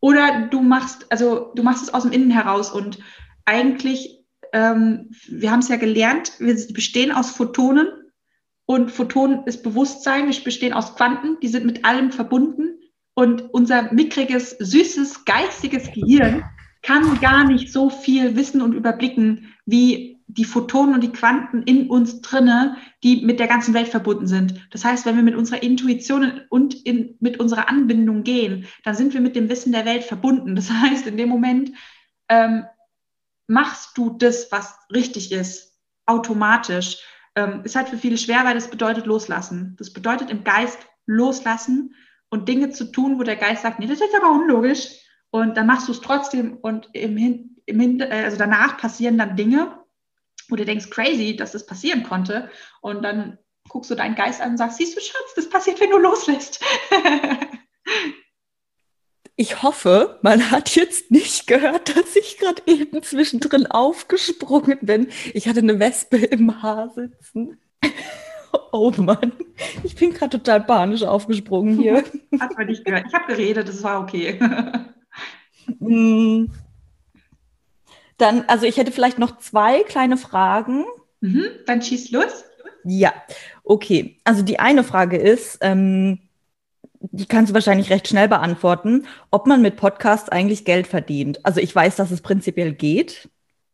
Oder du machst, also du machst es aus dem Innen heraus. Und eigentlich, ähm, wir haben es ja gelernt, wir bestehen aus Photonen. Und Photonen ist Bewusstsein, wir bestehen aus Quanten, die sind mit allem verbunden. Und unser mickriges, süßes, geistiges Gehirn kann gar nicht so viel wissen und überblicken, wie die Photonen und die Quanten in uns drinne, die mit der ganzen Welt verbunden sind. Das heißt, wenn wir mit unserer Intuition und in, mit unserer Anbindung gehen, dann sind wir mit dem Wissen der Welt verbunden. Das heißt, in dem Moment ähm, machst du das, was richtig ist, automatisch. Ähm, ist halt für viele schwer, weil das bedeutet loslassen. Das bedeutet im Geist loslassen und Dinge zu tun, wo der Geist sagt, nee, das ist aber unlogisch. Und dann machst du es trotzdem und im Hin, im Hin, äh, also danach passieren dann Dinge, wo du denkst, crazy, dass das passieren konnte. Und dann guckst du deinen Geist an und sagst, siehst du, Schatz, das passiert, wenn du loslässt. Ich hoffe, man hat jetzt nicht gehört, dass ich gerade eben zwischendrin aufgesprungen bin. Ich hatte eine Wespe im Haar sitzen. Oh Mann, ich bin gerade total panisch aufgesprungen hier. Hat man nicht gehört. Ich habe geredet, das war okay. Dann, also ich hätte vielleicht noch zwei kleine Fragen. Mhm, dann schieß los. Ja, okay. Also die eine Frage ist, ähm, die kannst du wahrscheinlich recht schnell beantworten, ob man mit Podcasts eigentlich Geld verdient. Also ich weiß, dass es prinzipiell geht.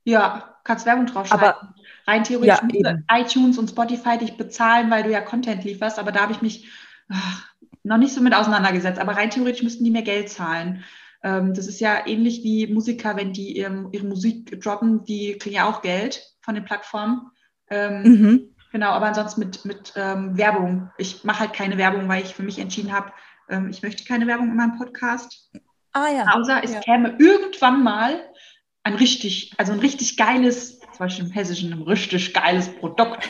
Ja, kannst Werbung draufschreiben. Aber rein theoretisch ja, iTunes und Spotify dich bezahlen, weil du ja Content lieferst, aber da habe ich mich ach, noch nicht so mit auseinandergesetzt. Aber rein theoretisch müssten die mir Geld zahlen. Ähm, das ist ja ähnlich wie Musiker, wenn die ihre, ihre Musik droppen, die kriegen ja auch Geld von den Plattformen. Ähm, mhm. Genau, aber ansonsten mit, mit ähm, Werbung. Ich mache halt keine Werbung, weil ich für mich entschieden habe, ähm, ich möchte keine Werbung in meinem Podcast. Ah ja. Außer es ja. käme irgendwann mal ein richtig, also ein richtig geiles, zum Beispiel im Hessischen, ein richtig geiles Produkt,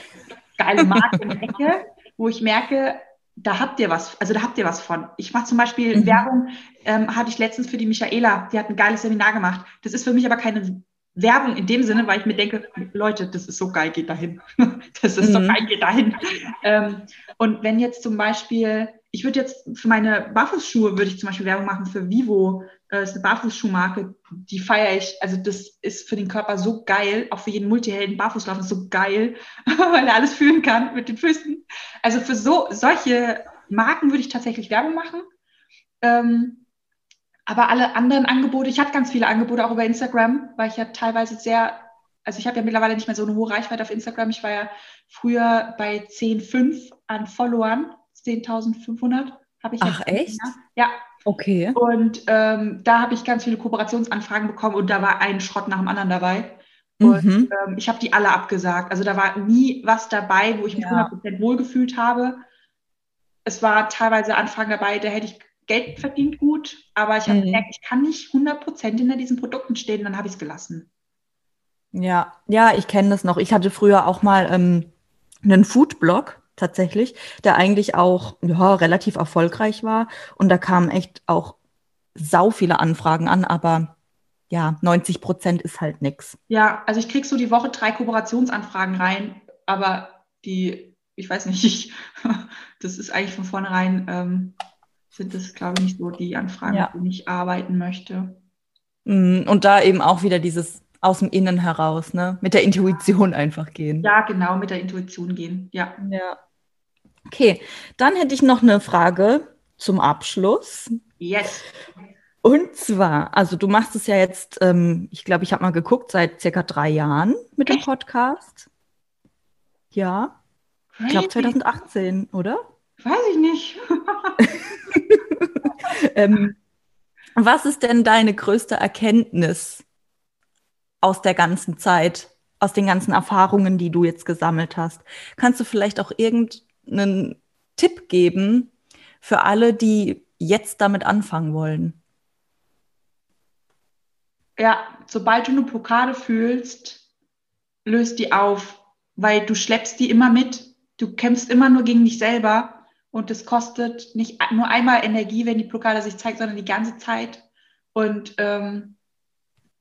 geile Marke in der Ecke, wo ich merke, da habt ihr was, also da habt ihr was von. Ich mache zum Beispiel mhm. Werbung, ähm, hatte ich letztens für die Michaela, die hat ein geiles Seminar gemacht. Das ist für mich aber keine Werbung in dem Sinne, weil ich mir denke, Leute, das ist so geil, geht dahin. Das ist mhm. so geil, geht dahin. Ähm, und wenn jetzt zum Beispiel, ich würde jetzt für meine Barfußschuhe, würde ich zum Beispiel Werbung machen für Vivo, das äh, ist eine Barfußschuhmarke, die feiere ich. Also das ist für den Körper so geil, auch für jeden Multihelden. Barfußlaufen ist so geil, weil er alles fühlen kann mit den Füßen. Also für so solche Marken würde ich tatsächlich Werbung machen. Ähm, aber alle anderen Angebote, ich hatte ganz viele Angebote auch über Instagram, weil ich ja teilweise sehr, also ich habe ja mittlerweile nicht mehr so eine hohe Reichweite auf Instagram. Ich war ja früher bei 10,5 an Followern, 10.500 habe ich. Ach echt? Ja. Okay. Und ähm, da habe ich ganz viele Kooperationsanfragen bekommen und da war ein Schrott nach dem anderen dabei. Und mhm. ähm, ich habe die alle abgesagt. Also da war nie was dabei, wo ich mich ja. 100% wohlgefühlt habe. Es war teilweise Anfragen dabei, da hätte ich Geld verdient gut, aber ich habe mhm. gemerkt, ich kann nicht 100% hinter diesen Produkten stehen, dann habe ich es gelassen. Ja, ja, ich kenne das noch. Ich hatte früher auch mal ähm, einen Foodblog tatsächlich, der eigentlich auch ja, relativ erfolgreich war. Und da kamen echt auch sau viele Anfragen an, aber ja, 90 Prozent ist halt nichts. Ja, also ich kriege so die Woche drei Kooperationsanfragen rein, aber die, ich weiß nicht, ich, das ist eigentlich von vornherein ähm, sind das, glaube ich, nicht so die Anfragen, ja. mit denen ich arbeiten möchte. Mm, und da eben auch wieder dieses aus dem Innen heraus, ne? Mit der Intuition einfach gehen. Ja, genau, mit der Intuition gehen, ja. Ja. Okay, dann hätte ich noch eine Frage zum Abschluss. Yes. Und zwar, also du machst es ja jetzt, ähm, ich glaube, ich habe mal geguckt, seit circa drei Jahren mit dem Podcast. Ja. Ich glaube 2018, oder? Weiß ich nicht. ähm, was ist denn deine größte Erkenntnis aus der ganzen Zeit, aus den ganzen Erfahrungen, die du jetzt gesammelt hast? Kannst du vielleicht auch irgendeinen Tipp geben für alle, die jetzt damit anfangen wollen? Ja, sobald du eine Blockade fühlst, löst die auf, weil du schleppst die immer mit. Du kämpfst immer nur gegen dich selber und es kostet nicht nur einmal Energie, wenn die Blockade sich zeigt, sondern die ganze Zeit. Und ähm,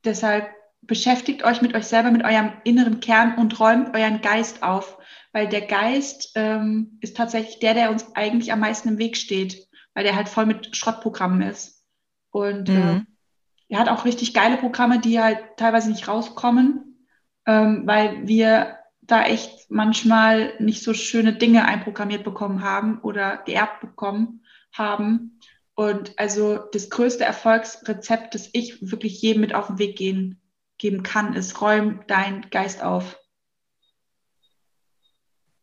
deshalb beschäftigt euch mit euch selber, mit eurem inneren Kern und räumt euren Geist auf, weil der Geist ähm, ist tatsächlich der, der uns eigentlich am meisten im Weg steht, weil der halt voll mit Schrottprogrammen ist. Und mhm. äh, er hat auch richtig geile Programme, die halt teilweise nicht rauskommen, ähm, weil wir da echt manchmal nicht so schöne Dinge einprogrammiert bekommen haben oder geerbt bekommen haben. Und also das größte Erfolgsrezept, das ich wirklich jedem mit auf den Weg gehen, geben kann, ist, räum dein Geist auf.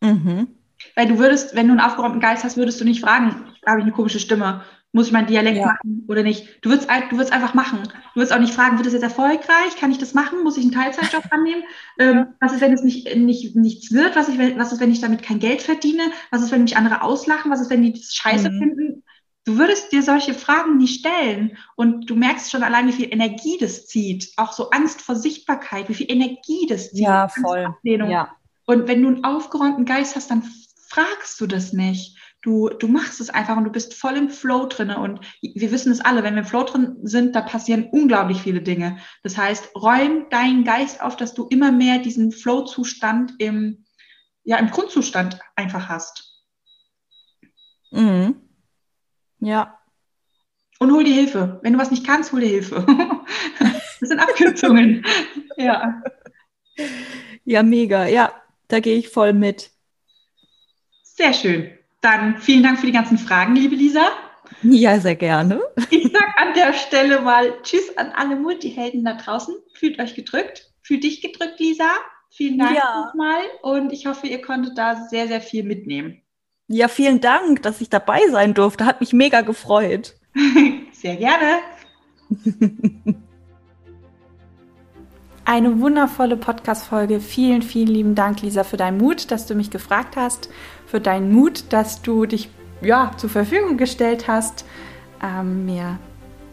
Mhm. Weil du würdest, wenn du einen aufgeräumten Geist hast, würdest du nicht fragen, habe ich eine komische Stimme muss ich meinen Dialekt ja. machen oder nicht? Du würdest, du würdest einfach machen. Du würdest auch nicht fragen, wird das jetzt erfolgreich? Kann ich das machen? Muss ich einen Teilzeitjob annehmen? Ähm, was ist, wenn es nicht, nicht, nichts wird? Was, ich, was ist, wenn ich damit kein Geld verdiene? Was ist, wenn mich andere auslachen? Was ist, wenn die das scheiße mhm. finden? Du würdest dir solche Fragen nie stellen. Und du merkst schon allein, wie viel Energie das zieht. Auch so Angst vor Sichtbarkeit, wie viel Energie das zieht. Ja, voll. Ja. Und wenn du einen aufgeräumten Geist hast, dann fragst du das nicht du, du machst es einfach und du bist voll im Flow drinne. Und wir wissen es alle, wenn wir im Flow drin sind, da passieren unglaublich viele Dinge. Das heißt, räum deinen Geist auf, dass du immer mehr diesen Flow-Zustand im, ja, im Grundzustand einfach hast. Mhm. Ja. Und hol dir Hilfe. Wenn du was nicht kannst, hol dir Hilfe. das sind Abkürzungen. ja. Ja, mega. Ja, da gehe ich voll mit. Sehr schön. Dann vielen Dank für die ganzen Fragen, liebe Lisa. Ja, sehr gerne. Ich sage an der Stelle mal Tschüss an alle Multihelden da draußen. Fühlt euch gedrückt. Fühlt dich gedrückt, Lisa. Vielen Dank ja. nochmal und ich hoffe, ihr konntet da sehr, sehr viel mitnehmen. Ja, vielen Dank, dass ich dabei sein durfte. Hat mich mega gefreut. sehr gerne. Eine wundervolle Podcast-Folge. Vielen, vielen lieben Dank, Lisa, für deinen Mut, dass du mich gefragt hast, für deinen Mut, dass du dich ja, zur Verfügung gestellt hast, ähm, mir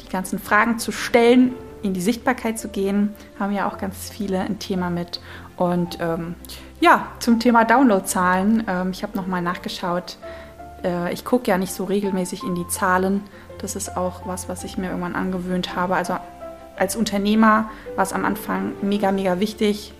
die ganzen Fragen zu stellen, in die Sichtbarkeit zu gehen. Haben ja auch ganz viele ein Thema mit. Und ähm, ja, zum Thema Downloadzahlen. Ähm, ich habe nochmal nachgeschaut. Äh, ich gucke ja nicht so regelmäßig in die Zahlen. Das ist auch was, was ich mir irgendwann angewöhnt habe. Also als Unternehmer war es am Anfang mega, mega wichtig,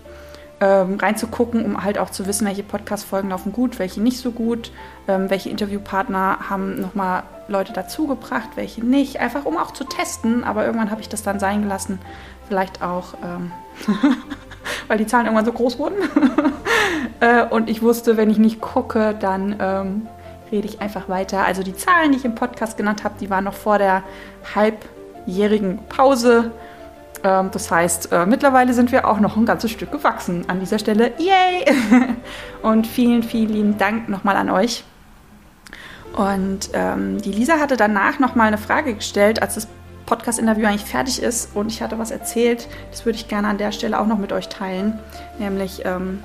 ähm, reinzugucken, um halt auch zu wissen, welche Podcast-Folgen laufen gut, welche nicht so gut, ähm, welche Interviewpartner haben nochmal Leute dazugebracht, welche nicht, einfach um auch zu testen. Aber irgendwann habe ich das dann sein gelassen, vielleicht auch, ähm, weil die Zahlen irgendwann so groß wurden. äh, und ich wusste, wenn ich nicht gucke, dann ähm, rede ich einfach weiter. Also die Zahlen, die ich im Podcast genannt habe, die waren noch vor der halbjährigen Pause. Ähm, das heißt, äh, mittlerweile sind wir auch noch ein ganzes Stück gewachsen. An dieser Stelle, yay! Und vielen, vielen lieben Dank nochmal an euch. Und ähm, die Lisa hatte danach nochmal eine Frage gestellt, als das Podcast-Interview eigentlich fertig ist und ich hatte was erzählt. Das würde ich gerne an der Stelle auch noch mit euch teilen. Nämlich, ähm,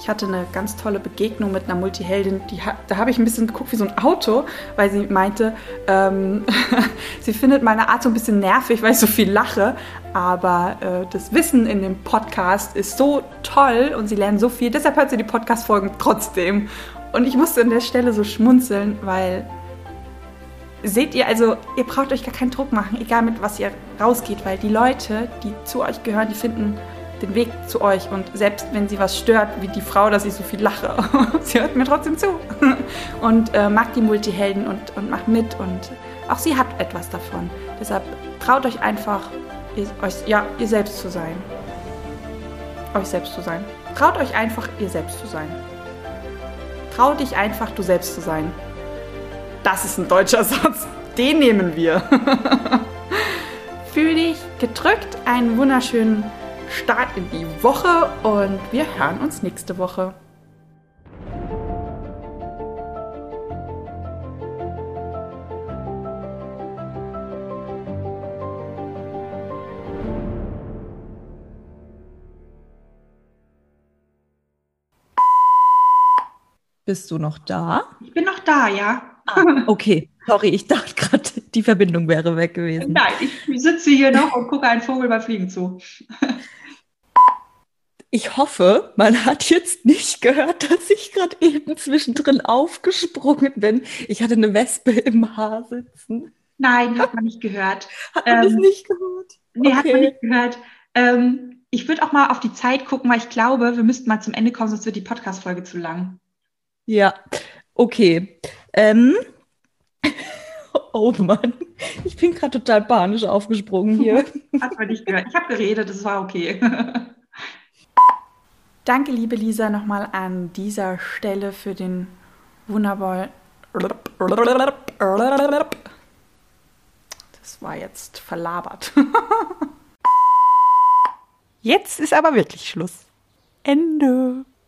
ich hatte eine ganz tolle Begegnung mit einer Multiheldin. Die, da habe ich ein bisschen geguckt wie so ein Auto, weil sie meinte, ähm, sie findet meine Art so ein bisschen nervig, weil ich so viel lache. Aber äh, das Wissen in dem Podcast ist so toll und sie lernen so viel. Deshalb hört sie die Podcast-Folgen trotzdem. Und ich musste an der Stelle so schmunzeln, weil seht ihr, also ihr braucht euch gar keinen Druck machen, egal mit was ihr rausgeht, weil die Leute, die zu euch gehören, die finden den Weg zu euch. Und selbst wenn sie was stört, wie die Frau, dass ich so viel lache, sie hört mir trotzdem zu und äh, mag die Multihelden und, und macht mit. Und auch sie hat etwas davon. Deshalb traut euch einfach, ihr, euch, ja, ihr selbst zu sein. Euch selbst zu sein. Traut euch einfach, ihr selbst zu sein. Trau dich einfach, du selbst zu sein. Das ist ein deutscher Satz. Den nehmen wir. Fühl dich gedrückt. Einen wunderschönen Start in die Woche und wir hören uns nächste Woche. Bist du noch da? Ich bin noch da, ja. Ah, okay, sorry, ich dachte gerade, die Verbindung wäre weg gewesen. Nein, ich sitze hier noch und gucke einen Vogel beim Fliegen zu. Ich hoffe, man hat jetzt nicht gehört, dass ich gerade eben zwischendrin aufgesprungen bin. Ich hatte eine Wespe im Haar sitzen. Nein, hat man nicht gehört. Hat man ähm, das nicht gehört? Nee, okay. hat man nicht gehört. Ähm, ich würde auch mal auf die Zeit gucken, weil ich glaube, wir müssten mal zum Ende kommen, sonst wird die Podcast-Folge zu lang. Ja, okay. Ähm, oh Mann, ich bin gerade total panisch aufgesprungen hier. Hat man nicht gehört. Ich habe geredet, das war okay. Danke, liebe Lisa, nochmal an dieser Stelle für den wunderbaren. Das war jetzt verlabert. Jetzt ist aber wirklich Schluss. Ende.